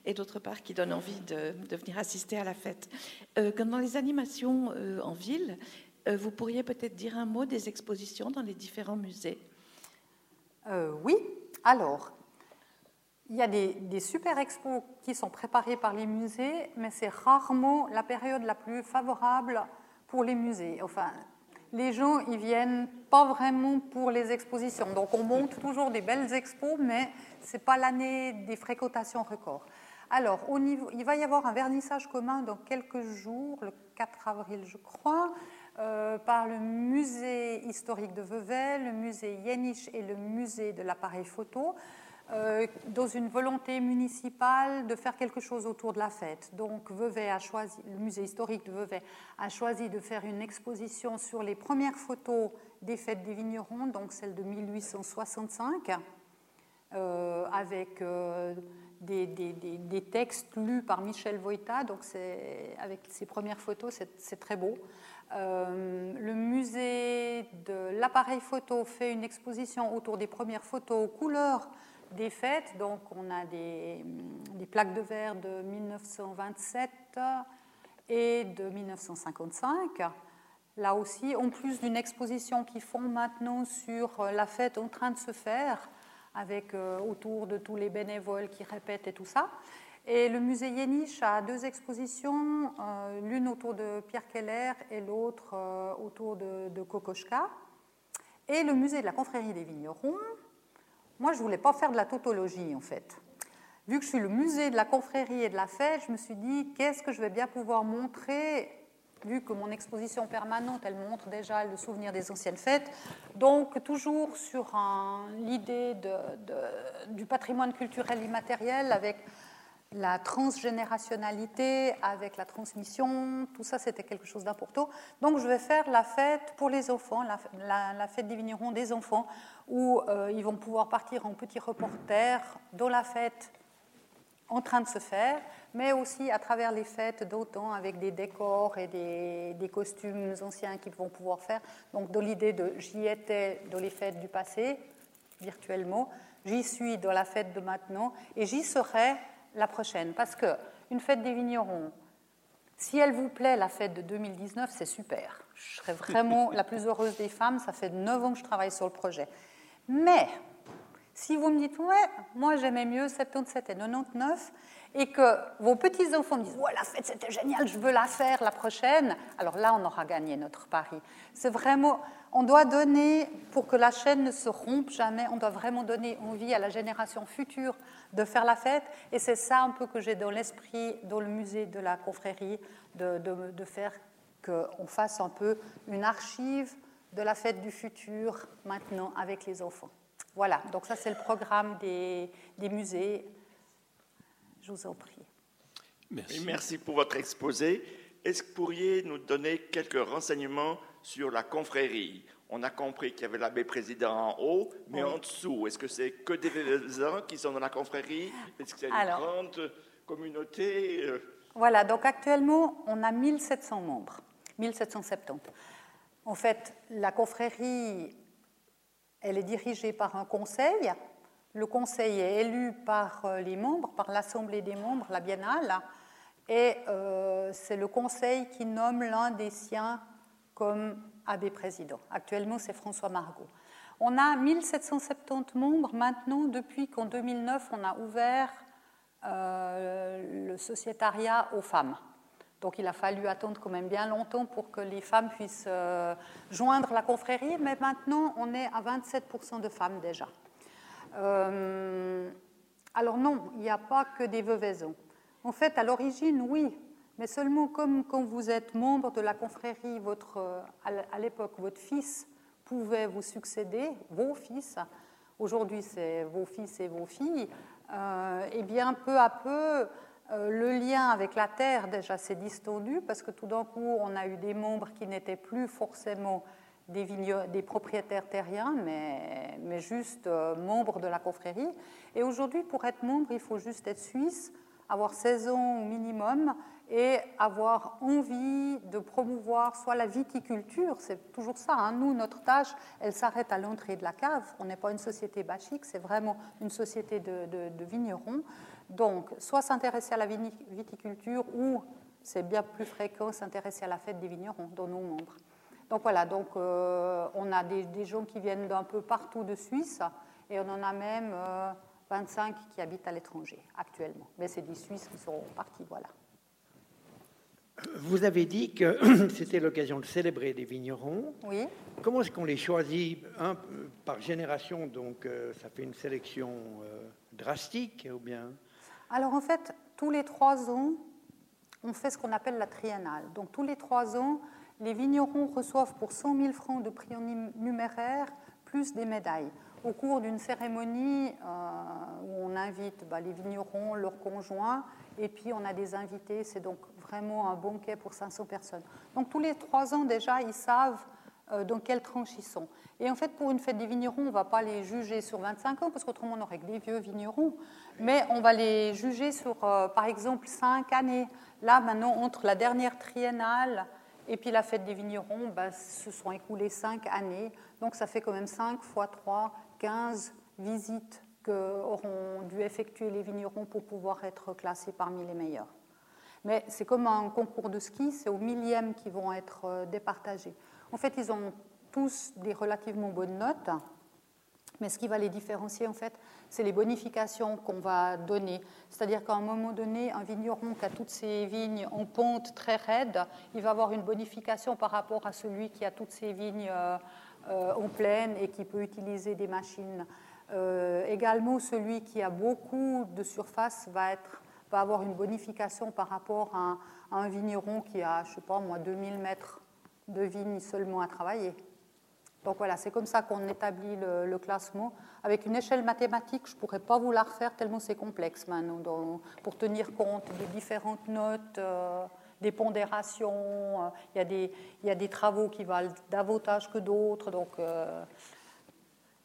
et d'autre part qui donne envie de, venir assister à la fête. Euh, dans les animations euh, en ville, Euh, vous pourriez peut-être dire un mot des expositions dans les différents musées euh, Oui, alors, il y a des, des, super expos qui sont préparés par les musées, mais c'est rarement la période la plus favorable pour les musées. Enfin, les gens, ils viennent pas vraiment pour les expositions. Donc, on monte toujours des belles expos, mais ce n'est pas l'année des fréquentations records. Alors, il va y avoir un vernissage commun dans quelques jours, le 4 avril, je crois, euh, par le musée historique de Vevey, le musée Yéniche et le musée de l'appareil photo. Euh, dans une volonté municipale de faire quelque chose autour de la fête. Donc Vevey a choisi, le musée historique de Vevey a choisi de faire une exposition sur les premières photos des fêtes des vignerons, donc celle de 1865, euh, avec euh, des, textes lus par Michel Voïta. Donc avec ces premières photos, c'est très beau. Le musée de l'appareil photo fait une exposition autour des premières photos couleurs des fêtes. Donc, on a des, plaques de verre de 1927 et de 1955. Là aussi, en plus d'une exposition qu'ils font maintenant sur la fête en train de se faire, avec euh, autour de tous les bénévoles qui répètent et tout ça. Et le musée Yéniche a deux expositions, euh, l'une autour de Pierre Keller et l'autre euh, autour de Kokoschka. Et le musée de la confrérie des vignerons moi, je ne voulais pas faire de la tautologie, en fait. Vu que je suis le musée de la confrérie et de la fête, je me suis dit, qu'est-ce que je vais bien pouvoir montrer vu que mon exposition permanente, elle montre déjà le souvenir des anciennes fêtes. Donc, toujours sur l'idée du patrimoine culturel immatériel avec la transgénérationnalité, avec la transmission, tout ça c'était quelque chose d'important. Donc je vais faire la fête pour les enfants, la, fête des vignerons des enfants, où euh, ils vont pouvoir partir en petit reporter dans la fête en train de se faire, mais aussi à travers les fêtes d'autant avec des décors et des, des, costumes anciens qu'ils vont pouvoir faire. Donc dans l'idée de j'y étais dans les fêtes du passé, virtuellement, j'y suis dans la fête de maintenant, et j'y serai la prochaine, parce que une fête des vignerons, si elle vous plaît, la fête de 2019, c'est super. Je serais vraiment *laughs* la plus heureuse des femmes. Ça fait 9 ans que je travaille sur le projet. Mais si vous me dites, ouais, moi j'aimais mieux 77 et 99, et que vos petits-enfants me disent, ouais, la fête c'était génial, je veux la faire la prochaine, alors là on aura gagné notre pari. C'est vraiment, on doit donner, pour que la chaîne ne se rompe jamais, on doit vraiment donner envie à la génération future de faire la fête. Et c'est ça un peu que j'ai dans l'esprit, dans le musée de la confrérie, de, de, de faire qu'on fasse un peu une archive de la fête du futur maintenant avec les enfants. Voilà, donc ça c'est le programme des, des, musées. Je vous en prie. Merci. Merci pour votre exposé. Est-ce que vous pourriez nous donner quelques renseignements sur la confrérie? On a compris qu'il y avait l'abbé président en haut, mais en dessous, est-ce que c'est que des gens qui sont dans la confrérie? Est-ce que c'est une grande communauté euh? Voilà, donc actuellement, on a 1700 membres, 1770. En fait, la confrérie, elle est dirigée par un conseil. Le conseil est élu par euh, les membres, par l'assemblée des membres, la biennale, et euh, c'est le conseil qui nomme l'un des siens comme abbé président. Actuellement, c'est François Margot. On a 1770 membres maintenant depuis qu'en 2009, on a ouvert euh, le sociétariat aux femmes. Donc il a fallu attendre quand même bien longtemps pour que les femmes puissent euh, joindre la confrérie, mais maintenant on est à 27% de femmes déjà. Euh, alors non, il n'y a pas que des veuvaisons. En fait, à l'origine, oui, mais seulement comme quand vous êtes membre de la confrérie, votre, euh, à l'époque, votre fils pouvait vous succéder, vos fils, aujourd'hui c'est vos fils et vos filles, et bien peu à peu, euh, le lien avec la terre déjà s'est distendu parce que tout d'un coup, on a eu des membres qui n'étaient plus forcément des, propriétaires terriens, mais, juste membres de la confrérie. Et aujourd'hui, pour être membre, il faut juste être suisse, avoir 16 ans au minimum et avoir envie de promouvoir soit la viticulture, c'est toujours ça, hein. nous, notre tâche, elle s'arrête à l'entrée de la cave, on n'est pas une société bachique, c'est vraiment une société de, vignerons, donc soit s'intéresser à la viticulture ou, c'est bien plus fréquent, s'intéresser à la fête des vignerons dans nos membres. Donc voilà, donc, on a des, des, gens qui viennent d'un peu partout de Suisse et on en a même 25 qui habitent à l'étranger actuellement. Mais c'est des Suisses qui sont partis, voilà. Vous avez dit que *clears throat* c'était l'occasion de célébrer des vignerons. Oui. Comment est-ce qu'on les choisit un, par génération? Donc, euh, ça fait une sélection euh, drastique ou bien? Alors, en fait, tous les trois ans, on fait ce qu'on appelle la triennale. Donc, tous les trois ans, les vignerons reçoivent pour 100 000 francs de prix numéraire plus des médailles au cours d'une cérémonie euh, où on invite bah, les vignerons, leurs conjoints, et puis on a des invités. C'est donc vraiment un banquet pour 500 personnes. Donc tous les trois ans déjà, ils savent dans quelle tranche ils sont. Et en fait, pour une fête des vignerons, on ne va pas les juger sur 25 ans, parce qu'autrement on aurait que des vieux vignerons, mais on va les juger sur, euh, par exemple, 5 années. Là, maintenant, entre la dernière triennale et puis la fête des vignerons, bah, se sont écoulées 5 années. Donc ça fait quand même 5 fois 3, 15 visites qu'auront dû effectuer les vignerons pour pouvoir être classés parmi les meilleurs. Mais c'est comme un concours de ski, c'est au millième qu'ils vont être euh, départagés. En fait, ils ont tous des relativement bonnes notes, mais ce qui va les différencier, en fait, c'est les bonifications qu'on va donner. C'est-à-dire qu'à un moment donné, un vigneron qui a toutes ses vignes en pente très raide, il va avoir une bonification par rapport à celui qui a toutes ses vignes euh, euh, en pleine et qui peut utiliser des machines. Euh, également, celui qui a beaucoup de surface va, avoir une bonification par rapport à un, vigneron qui a, je sais pas moi, 2000 mètres de vigne seulement à travailler. Donc voilà, c'est comme ça qu'on établit le, classement. Avec une échelle mathématique, je ne pourrais pas vous la refaire tellement c'est complexe maintenant, pour tenir compte des différentes notes. Euh, des pondérations, euh, il y, a des, travaux qui valent davantage que d'autres. Donc, euh,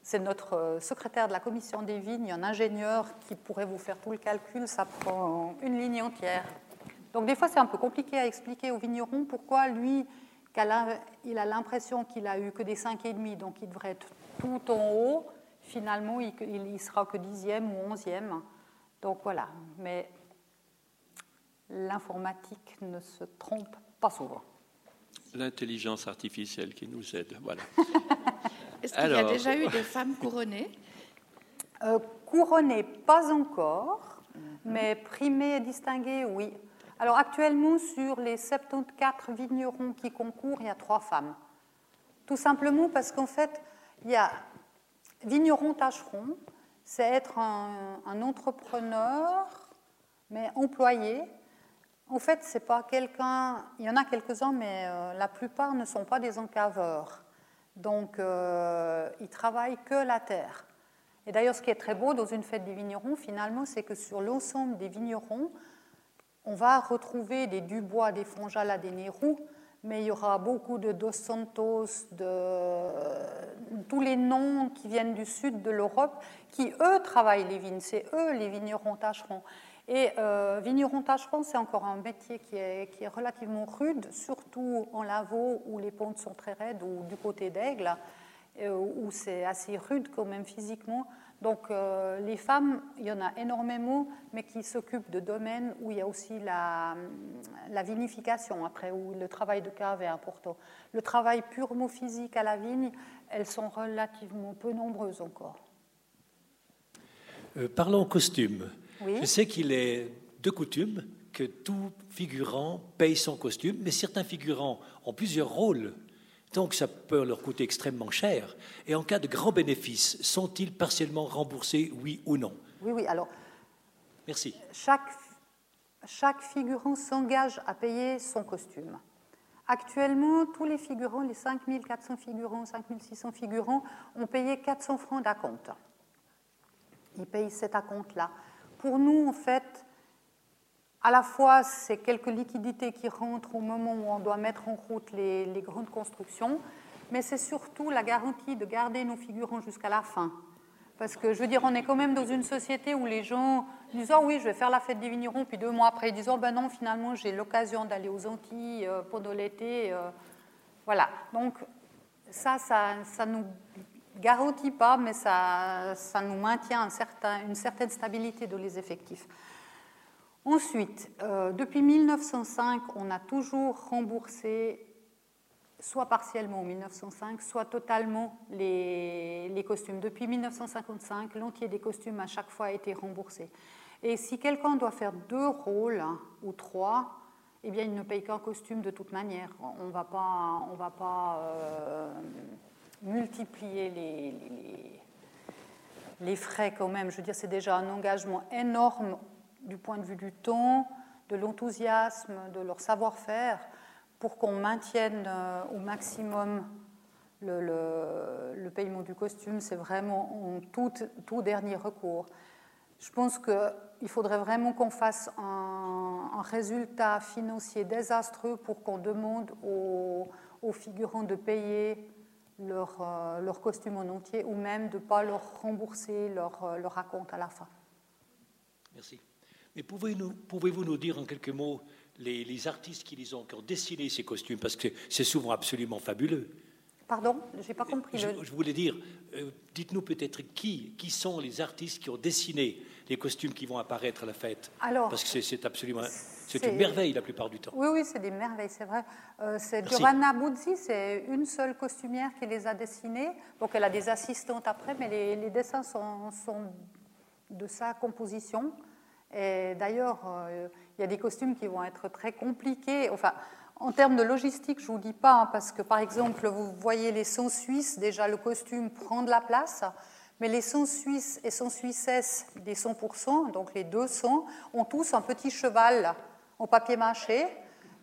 c'est notre secrétaire de la commission des vignes, un ingénieur qui pourrait vous faire tout le calcul, ça prend une ligne entière. Donc des fois c'est un peu compliqué à expliquer au vigneron pourquoi lui, il a l'impression qu'il a eu que des 5,5, donc il devrait être tout en haut, finalement il ne sera que dixième ou onzième. Donc voilà, mais l'informatique ne se trompe pas souvent. L'intelligence artificielle qui nous aide, voilà. *laughs* Est-ce qu'il y a déjà eu des femmes couronnées? Euh, Couronnées, pas encore, mais primées et distinguées, oui. Alors actuellement, sur les 74 vignerons qui concourent, il y a trois femmes. Tout simplement parce qu'en fait, il y a vigneron tâcheron, c'est être un, entrepreneur, mais employé, en fait, c'est pas quelqu'un. Il y en a quelques-uns, mais euh, la plupart ne sont pas des encaveurs. Donc, euh, ils travaillent que la terre. Et d'ailleurs, ce qui est très beau dans une fête des vignerons, finalement, c'est que sur l'ensemble des vignerons, on va retrouver des Dubois, des Fonjala, des Nérou, mais il y aura beaucoup de Dos Santos, de tous les noms qui viennent du sud de l'Europe, qui eux travaillent les vignes. C'est eux les vignerons tâcheront. Et euh, vigneron tâcheron, c'est encore un métier qui est, qui est, relativement rude, surtout en Lavaux où les pentes sont très raides ou du côté d'Aigle, euh, où c'est assez rude quand même physiquement. Donc euh, les femmes, il y en a énormément, mais qui s'occupent de domaines où il y a aussi la, la, vinification, après, où le travail de cave est important. Le travail purement physique à la vigne, elles sont relativement peu nombreuses encore. parlons costume. Je sais qu'il est de coutume que tout figurant paye son costume, mais certains figurants ont plusieurs rôles, donc ça peut leur coûter extrêmement cher. Et en cas de grand bénéfice, sont-ils partiellement remboursés, oui ou non? Oui, oui. Alors, merci. Chaque, chaque figurant s'engage à payer son costume. Actuellement, tous les figurants, les 5400 figurants, 5600 figurants, ont payé 400 francs d'acompte. Ils payent cet acompte-là pour nous, en fait, à la fois, c'est quelques liquidités qui rentrent au moment où on doit mettre en route les, grandes constructions, mais c'est surtout la garantie de garder nos figurants jusqu'à la fin. Parce que, je veux dire, on est quand même dans une société où les gens disent Oh oui, je vais faire la fête des vignerons, puis deux mois après, ils disent Oh ben non, finalement, j'ai l'occasion d'aller aux Antilles euh, pendant l'été. Euh. voilà. Donc, ça, ça, ça nous garantit pas, mais ça, nous maintient une certaine stabilité dans les effectifs. Ensuite, euh, depuis 1905, on a toujours remboursé soit partiellement en 1905, soit totalement les, costumes. Depuis 1955, l'entier des costumes à chaque fois a été remboursé. Et si quelqu'un doit faire deux rôles hein, ou trois, eh bien, il ne paye qu'un costume de toute manière. On ne va pas, euh, multiplier les, les, frais quand même. Je veux dire, c'est déjà un engagement énorme du point de vue du temps, de l'enthousiasme, de leur savoir-faire, pour qu'on maintienne euh, au maximum le, paiement du costume. C'est vraiment en tout, dernier recours. Je pense qu'il faudrait vraiment qu'on fasse un, résultat financier désastreux pour qu'on demande aux, aux, figurants de payer leur, euh, leur, costume en entier ou même de ne pas leur rembourser leur, euh, leur raconte à la fin. Merci. Mais pouvez-vous pouvez nous dire en quelques mots les, les artistes qui, les ont, qui ont dessiné ces costumes? Parce que c'est souvent absolument fabuleux. Pardon, je n'ai pas compris. Je, je voulais dire, euh, dites-nous peut-être qui, qui sont les artistes qui ont dessiné les costumes qui vont apparaître à la fête Alors, Parce que c'est absolument. C'est une merveille la plupart du temps. Oui, oui, c'est des merveilles, c'est vrai. Euh, c'est Giovanna Buzzi, c'est une seule costumière qui les a dessinés. Donc elle a des assistantes après, mais les, les dessins sont, sont, de sa composition. Et d'ailleurs, euh, il y a des costumes qui vont être très compliqués. Enfin, en termes de logistique, je ne vous dis pas, hein, parce que par exemple, vous voyez les sons suisses, déjà le costume prend de la place. Mais les sons suisses et sons suissesses des 100%, donc les deux sons, ont tous un petit cheval en papier mâché.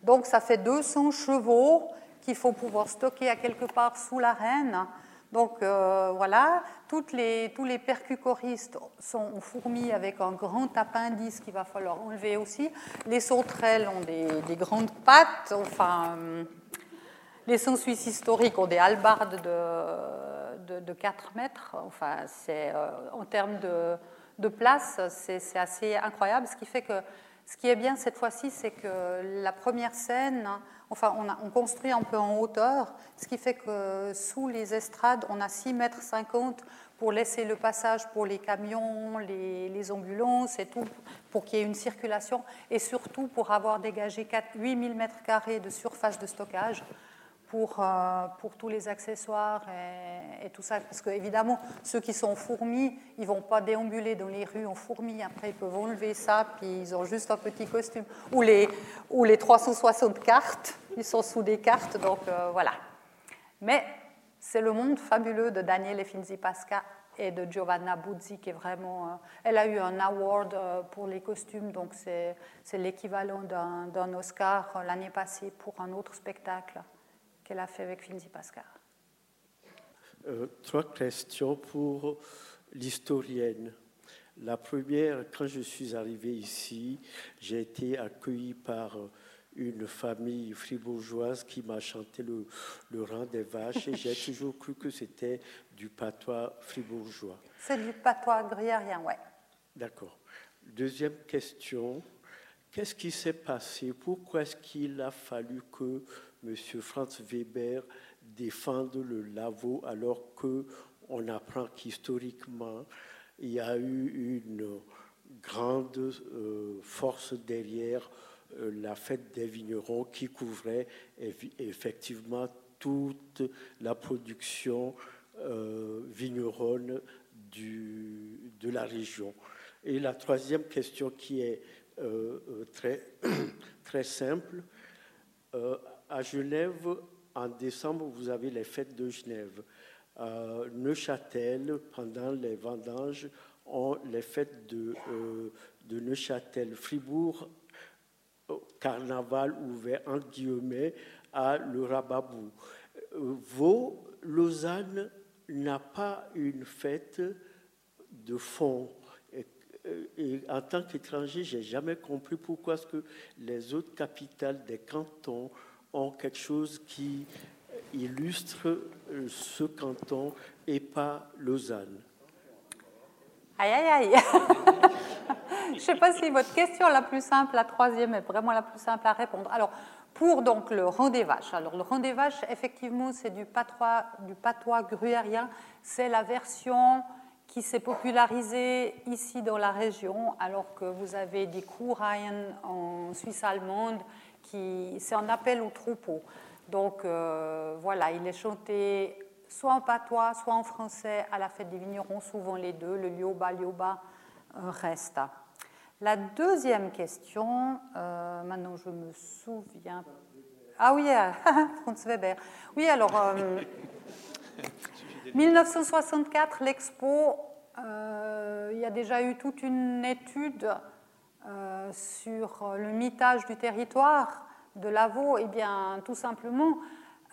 Donc ça fait 200 chevaux qu'il faut pouvoir stocker à quelque part sous l'arène. Donc euh, voilà, toutes les, tous les percuchoristes sont fourmis avec un grand appendice qu'il va falloir enlever aussi. Les sauterelles ont des, des grandes pattes, enfin, les sons suisses historiques ont des halbardes de de, 4 mètres. Enfin, c'est, euh, en termes de, de place, c'est, assez incroyable. Ce qui fait que ce qui est bien cette fois-ci, c'est que la première scène, enfin, on, construit un peu en hauteur, ce qui fait que sous les estrades, on a 6 mètres 50 pour laisser le passage pour les camions, les, les ambulances et tout, pour qu'il y ait une circulation, et surtout pour avoir dégagé 4, 8000 mètres carrés de surface de stockage pour, euh, pour tous les accessoires et, tout ça. Parce que, évidemment, ceux qui sont fourmis, ils ne vont pas déambuler dans les rues en fourmis. Après, ils peuvent enlever ça, puis ils ont juste un petit costume. Ou les, ou les 360 cartes, ils sont sous des cartes, donc euh, voilà. Mais c'est le monde fabuleux de Daniele Finzi Pasca et de Giovanna Buzzi, qui est vraiment. Euh, elle a eu un award pour les costumes, donc c'est l'équivalent d'un Oscar l'année passée pour un autre spectacle qu'elle a fait avec Finzi Pascal. Euh, trois questions pour l'historienne. La première, quand je suis arrivé ici, j'ai été accueilli par une famille fribourgeoise qui m'a chanté le, le, rang des vaches et j'ai *laughs* toujours cru que c'était du patois fribourgeois. C'est du patois gruyérien, ouais. D'accord. Deuxième question, qu'est-ce qui s'est passé? Pourquoi est-ce qu'il a fallu que M. Franz Weber défendre le Lavaux alors qu'on apprend qu'historiquement, il y a eu une grande euh, force derrière euh, la fête des vignerons qui couvrait effectivement toute la production euh, vigneronne de la région. Et la troisième question qui est *clears throat* très simple, à Genève, en décembre, vous avez les fêtes de Genève. Euh, Neuchâtel, pendant les vendanges, ont les fêtes de, euh, Neuchâtel. Fribourg, carnaval ouvert, entre guillemets, à le Rababou. Euh, Vaux, Lausanne n'a pas une fête de fond. En tant qu'étranger, j'ai jamais compris pourquoi est-ce que les autres capitales des cantons ont quelque chose qui illustre ce canton et pas Lausanne. Aïe, aïe, aïe. *laughs* Je ne sais pas si votre question la plus simple, la troisième, est vraiment la plus simple à répondre. Alors, pour donc le vaches. Alors, le vaches, effectivement, c'est du patois, du patois gruyérien. C'est la version qui s'est popularisée ici dans la région, alors que vous avez des Kuhreihen en Suisse allemande c'est un appel au troupeau. Donc voilà, il est chanté soit en patois, soit en français à la fête des vignerons, souvent les deux, le lioba, lioba reste. La deuxième question, maintenant je me souviens. Ah oui, *laughs* Franz Weber. Oui, alors, 1964, l'expo, il y a déjà eu toute une étude euh, sur le mitage du territoire de Lavaux, eh bien, tout simplement,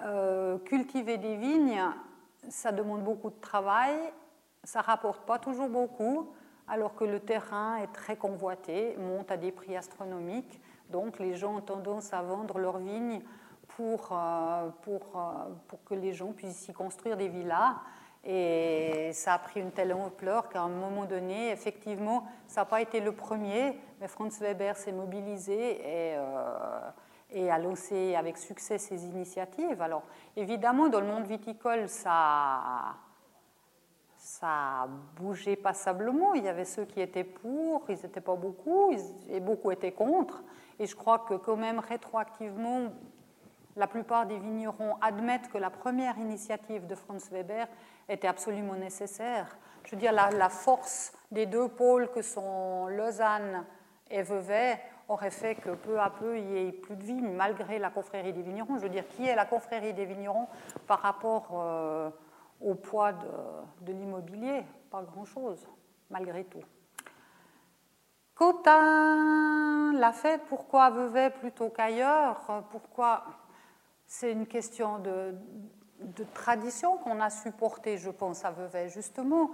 euh, cultiver des vignes, ça demande beaucoup de travail, ça rapporte pas toujours beaucoup, alors que le terrain est très convoité, monte à des prix astronomiques. Donc, les gens ont tendance à vendre leurs vignes pour, euh, pour, pour que les gens puissent y construire des villas. Et ça a pris une telle ampleur qu'à un moment donné, effectivement, ça n'a pas été le premier, mais Franz Weber s'est mobilisé et, euh, a lancé avec succès ses initiatives. Alors, évidemment, dans le monde viticole, ça, ça a bougé passablement. Il y avait ceux qui étaient pour, ils n'étaient pas beaucoup, et beaucoup étaient contre. Et je crois que quand même rétroactivement, la plupart des vignerons admettent que la première initiative de Franz Weber était absolument nécessaire. Je veux dire, la, force des deux pôles que sont Lausanne et Vevey aurait fait que peu à peu il n'y ait plus de vignes, malgré la confrérie des vignerons. Je veux dire, qui est la confrérie des vignerons par rapport euh, au poids de, l'immobilier? Pas grand-chose, malgré tout. À la fête, pourquoi Vevey plutôt qu'ailleurs? Pourquoi? C'est une question de, de tradition qu'on a supporté, je pense, à Vevey, justement.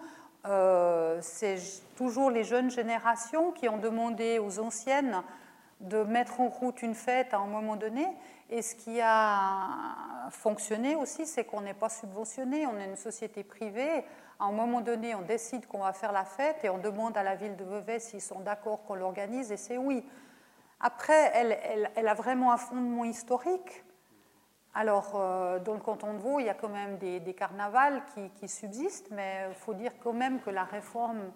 Euh, c'est toujours les jeunes générations qui ont demandé aux anciennes de mettre en route une fête à un moment donné. Et ce qui a fonctionné aussi, c'est qu'on n'est pas subventionné, on est une société privée. À un moment donné, on décide qu'on va faire la fête et on demande à la ville de Vevey s'ils sont d'accord qu'on l'organise, et c'est oui. Après, elle, a vraiment un fondement historique. Alors, euh, dans le canton de Vaud, il y a quand même des, carnavals qui, subsistent, mais il faut dire quand même que la réforme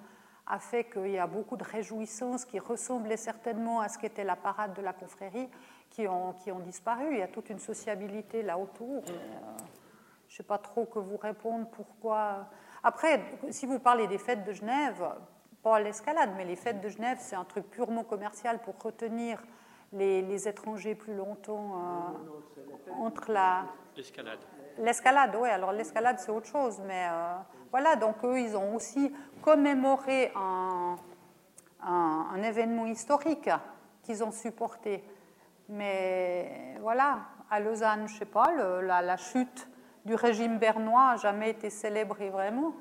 a fait qu'il y a beaucoup de réjouissances qui ressemblaient certainement à ce qu'était la parade de la confrérie qui ont, qui ont disparu. Il y a toute une sociabilité là autour. Euh, je ne sais pas trop que vous répondre pourquoi. Après, si vous parlez des fêtes de Genève, pas l'escalade, mais les fêtes de Genève, c'est un truc purement commercial pour retenir les, étrangers plus longtemps euh, entre la... L'escalade. L'escalade, oui, alors l'escalade c'est autre chose, mais euh, voilà, donc eux ils ont aussi commémoré un, un, événement historique qu'ils ont supporté. Mais voilà, à Lausanne, je ne sais pas, la, la, chute du régime bernois n'a jamais été célébrée vraiment.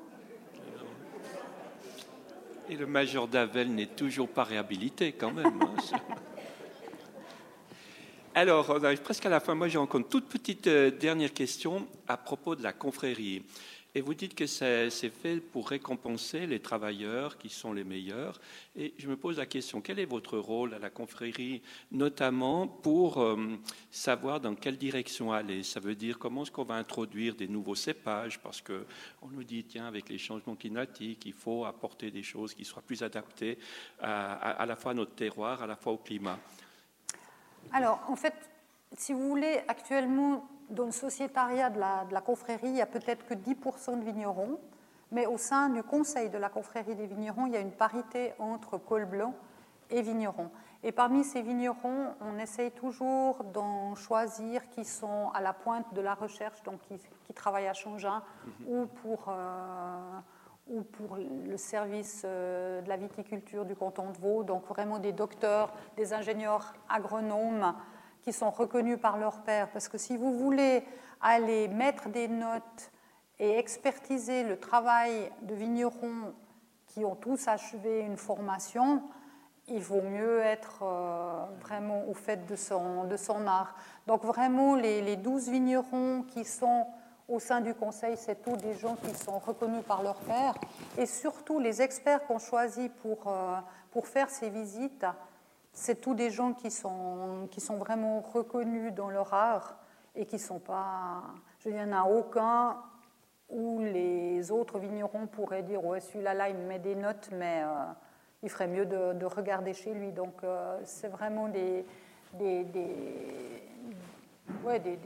Et le major d'Avel n'est toujours pas réhabilité quand même. Hein, *laughs* Alors, on arrive presque à la fin. Moi, j'ai encore une toute petite euh, dernière question à propos de la confrérie. Et vous dites que c'est fait pour récompenser les travailleurs qui sont les meilleurs. Et je me pose la question, quel est votre rôle à la confrérie, notamment pour euh, savoir dans quelle direction aller? Ça veut dire comment est-ce qu'on va introduire des nouveaux cépages? Parce qu'on nous dit, tiens, avec les changements climatiques, il faut apporter des choses qui soient plus adaptées à, à la fois à notre terroir, à la fois au climat. Alors, en fait, si vous voulez, actuellement, dans le sociétariat de la, confrérie, il n'y a peut-être que 10% de vignerons, mais au sein du conseil de la confrérie des vignerons, il y a une parité entre col blanc et vignerons. Et parmi ces vignerons, on essaye toujours d'en choisir qui sont à la pointe de la recherche, donc qui, travaillent à Changin mhm. ou pour. Euh, ou pour le service euh, de la viticulture du canton de Vaud, donc vraiment des docteurs, des ingénieurs agronomes qui sont reconnus par leur père. Parce que si vous voulez aller mettre des notes et expertiser le travail de vignerons qui ont tous achevé une formation, il vaut mieux être euh, vraiment au fait de son, de son art. Donc vraiment, les, les 12 vignerons qui sont au sein du Conseil, c'est tous des gens qui sont reconnus par leur père. Et surtout, les experts qu'on choisit pour, euh, pour faire ces visites, c'est tous des gens qui sont, qui sont vraiment reconnus dans leur art et qui ne sont pas. Je n'y en a aucun où les autres vignerons pourraient dire Ouais, celui-là, là, il me met des notes, mais euh, il ferait mieux de, regarder chez lui. Donc, euh, c'est vraiment des, des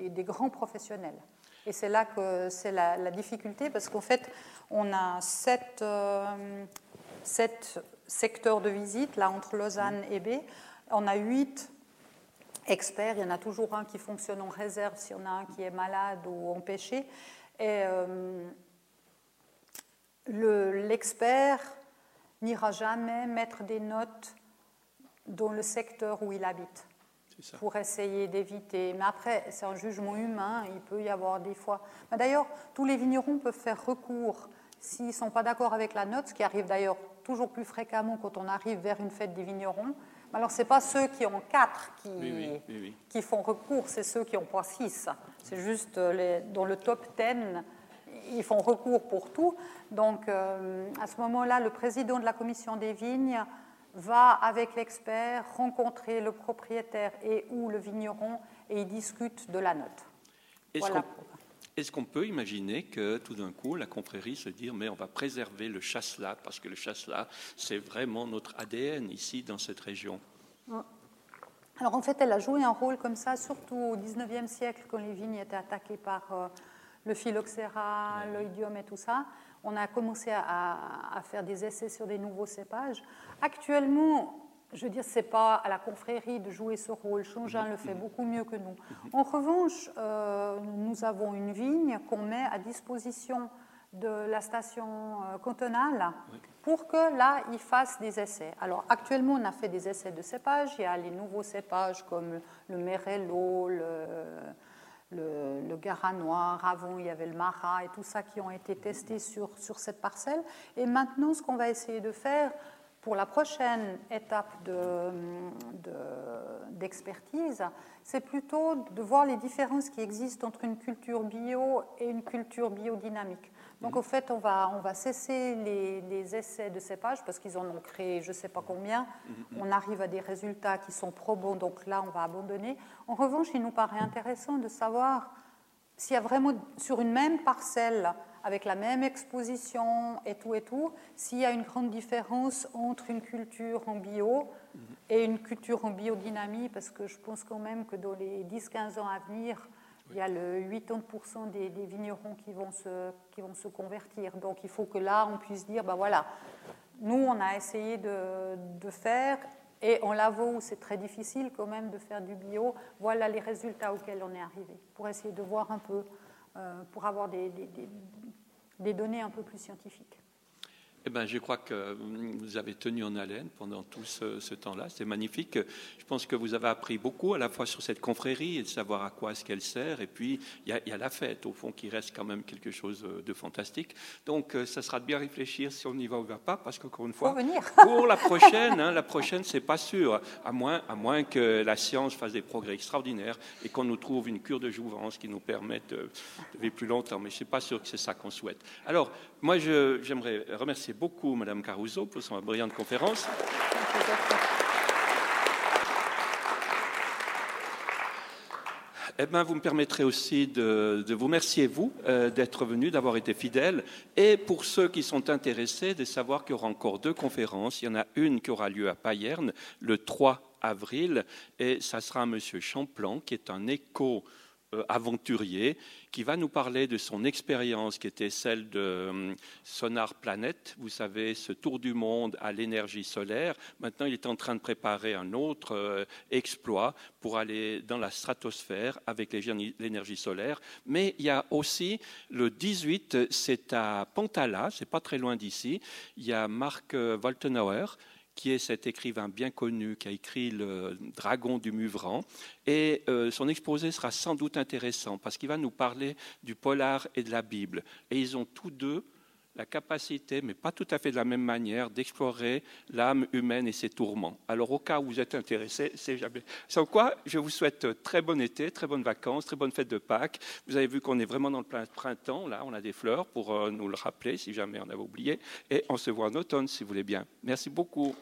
des, grands professionnels. Et c'est là que c'est la, difficulté, parce qu'en fait, on a sept, euh, sept, secteurs de visite, là, entre Lausanne et B. On a huit experts. Il y en a toujours un qui fonctionne en réserve s'il y en a un qui est malade ou empêché. Et euh, l'expert n'ira jamais mettre des notes dans le secteur où il habite pour essayer d'éviter. Mais après, c'est un jugement humain, il peut y avoir des fois. D'ailleurs, tous les vignerons peuvent faire recours s'ils ne sont pas d'accord avec la note, ce qui arrive d'ailleurs toujours plus fréquemment quand on arrive vers une fête des vignerons. Alors, ce n'est pas ceux qui ont 4 qui, qui font recours, c'est ceux qui n'ont pas 6. C'est juste euh, les, dans le top 10, ils font recours pour tout. Donc, euh, à ce moment-là, le président de la commission des vignes va avec l'expert rencontrer le propriétaire et ou le vigneron et ils discutent de la note. Est-ce qu'on peut imaginer que tout d'un coup, la confrérie se dit mais on va préserver le chasselas parce que le chasselas, c'est vraiment notre ADN ici dans cette région? Alors en fait, elle a joué un rôle comme ça, surtout au 19e siècle, quand les vignes étaient attaquées par euh, le phylloxéra, l'oïdium et tout ça on a commencé à, faire des essais sur des nouveaux cépages. Actuellement, je veux dire, ce n'est pas à la confrérie de jouer ce rôle. Changin le fait beaucoup mieux que nous. En revanche, euh, nous avons une vigne qu'on met à disposition de la station euh, cantonale pour que là, ils fassent des essais. Alors, actuellement, on a fait des essais de cépages. Il y a les nouveaux cépages comme le Merello, le le, le noir, avant il y avait le Marat et tout ça qui ont été testés sur, sur cette parcelle. Et maintenant, ce qu'on va essayer de faire pour la prochaine étape d'expertise, de, c'est plutôt de voir les différences qui existent entre une culture bio et une culture biodynamique. Donc, au fait, on va, on va cesser les, essais de cépage parce qu'ils en ont créé je ne sais pas combien. On arrive à des résultats qui sont probants, donc là, on va abandonner. En revanche, il nous paraît intéressant de savoir s'il y a vraiment, sur une même parcelle, avec la même exposition et tout et tout, s'il y a une grande différence entre une culture en bio et une culture en biodynamie, parce que je pense quand même que dans les 10-15 ans à venir, il y a le 80% des, vignerons qui vont, se, qui vont se convertir. Donc il faut que là, on puisse dire, ben voilà, nous, on a essayé de, de faire, et en l'avoue, c'est très difficile quand même de faire du bio. Voilà les résultats auxquels on est arrivé, pour essayer de voir un peu, pour avoir des données un peu plus scientifiques. Eh ben, je crois que vous avez tenu en haleine pendant tout ce, temps-là. C'est magnifique. Je pense que vous avez appris beaucoup, à la fois sur cette confrérie et de savoir à quoi est-ce qu'elle sert. Et puis, il y, a, la fête, au fond, qui reste quand même quelque chose de fantastique. Donc, euh, ça sera de bien réfléchir si on y va ou pas, parce qu'encore une fois, *laughs* pour la prochaine, hein, la prochaine, c'est pas sûr, à moins, à moins que la science fasse des progrès extraordinaires et qu'on nous trouve une cure de jouvence qui nous permette de, vivre plus longtemps. Mais je suis pas sûr que c'est ça qu'on souhaite. Alors, moi, j'aimerais remercier beaucoup Madame Caruso pour son brillante conférence. Eh bien, vous me permettrez aussi de, vous remercier, vous, euh, d'être venu, d'avoir été fidèle. Et pour ceux qui sont intéressés, de savoir qu'il y aura encore deux conférences. Il y en a une qui aura lieu à Payerne le 3 avril. Et ça sera M. Champlan, qui est un écho aventurier qui va nous parler de son expérience qui était celle de euh, Sonar Planet, vous savez, ce tour du monde à l'énergie solaire. Maintenant, il est en train de préparer un autre euh, exploit pour aller dans la stratosphère avec l'énergie solaire. Mais il y a aussi le 18, c'est à Pantala, c'est pas très loin d'ici, il y a Marc Woltenauer qui est cet écrivain bien connu qui a écrit Le Dragon du Muvran. Et euh, son exposé sera sans doute intéressant parce qu'il va nous parler du polar et de la Bible. Et ils ont tous deux la capacité, mais pas tout à fait de la même manière, d'explorer l'âme humaine et ses tourments. Alors, au cas où vous êtes intéressé, c'est jamais. Sans quoi, je vous souhaite très bon été, très bonnes vacances, très bonne fête de Pâques. Vous avez vu qu'on est vraiment dans le plein printemps. Là, on a des fleurs pour euh, nous le rappeler si jamais on avait oublié. Et on se voit en automne, si vous voulez bien. Merci beaucoup.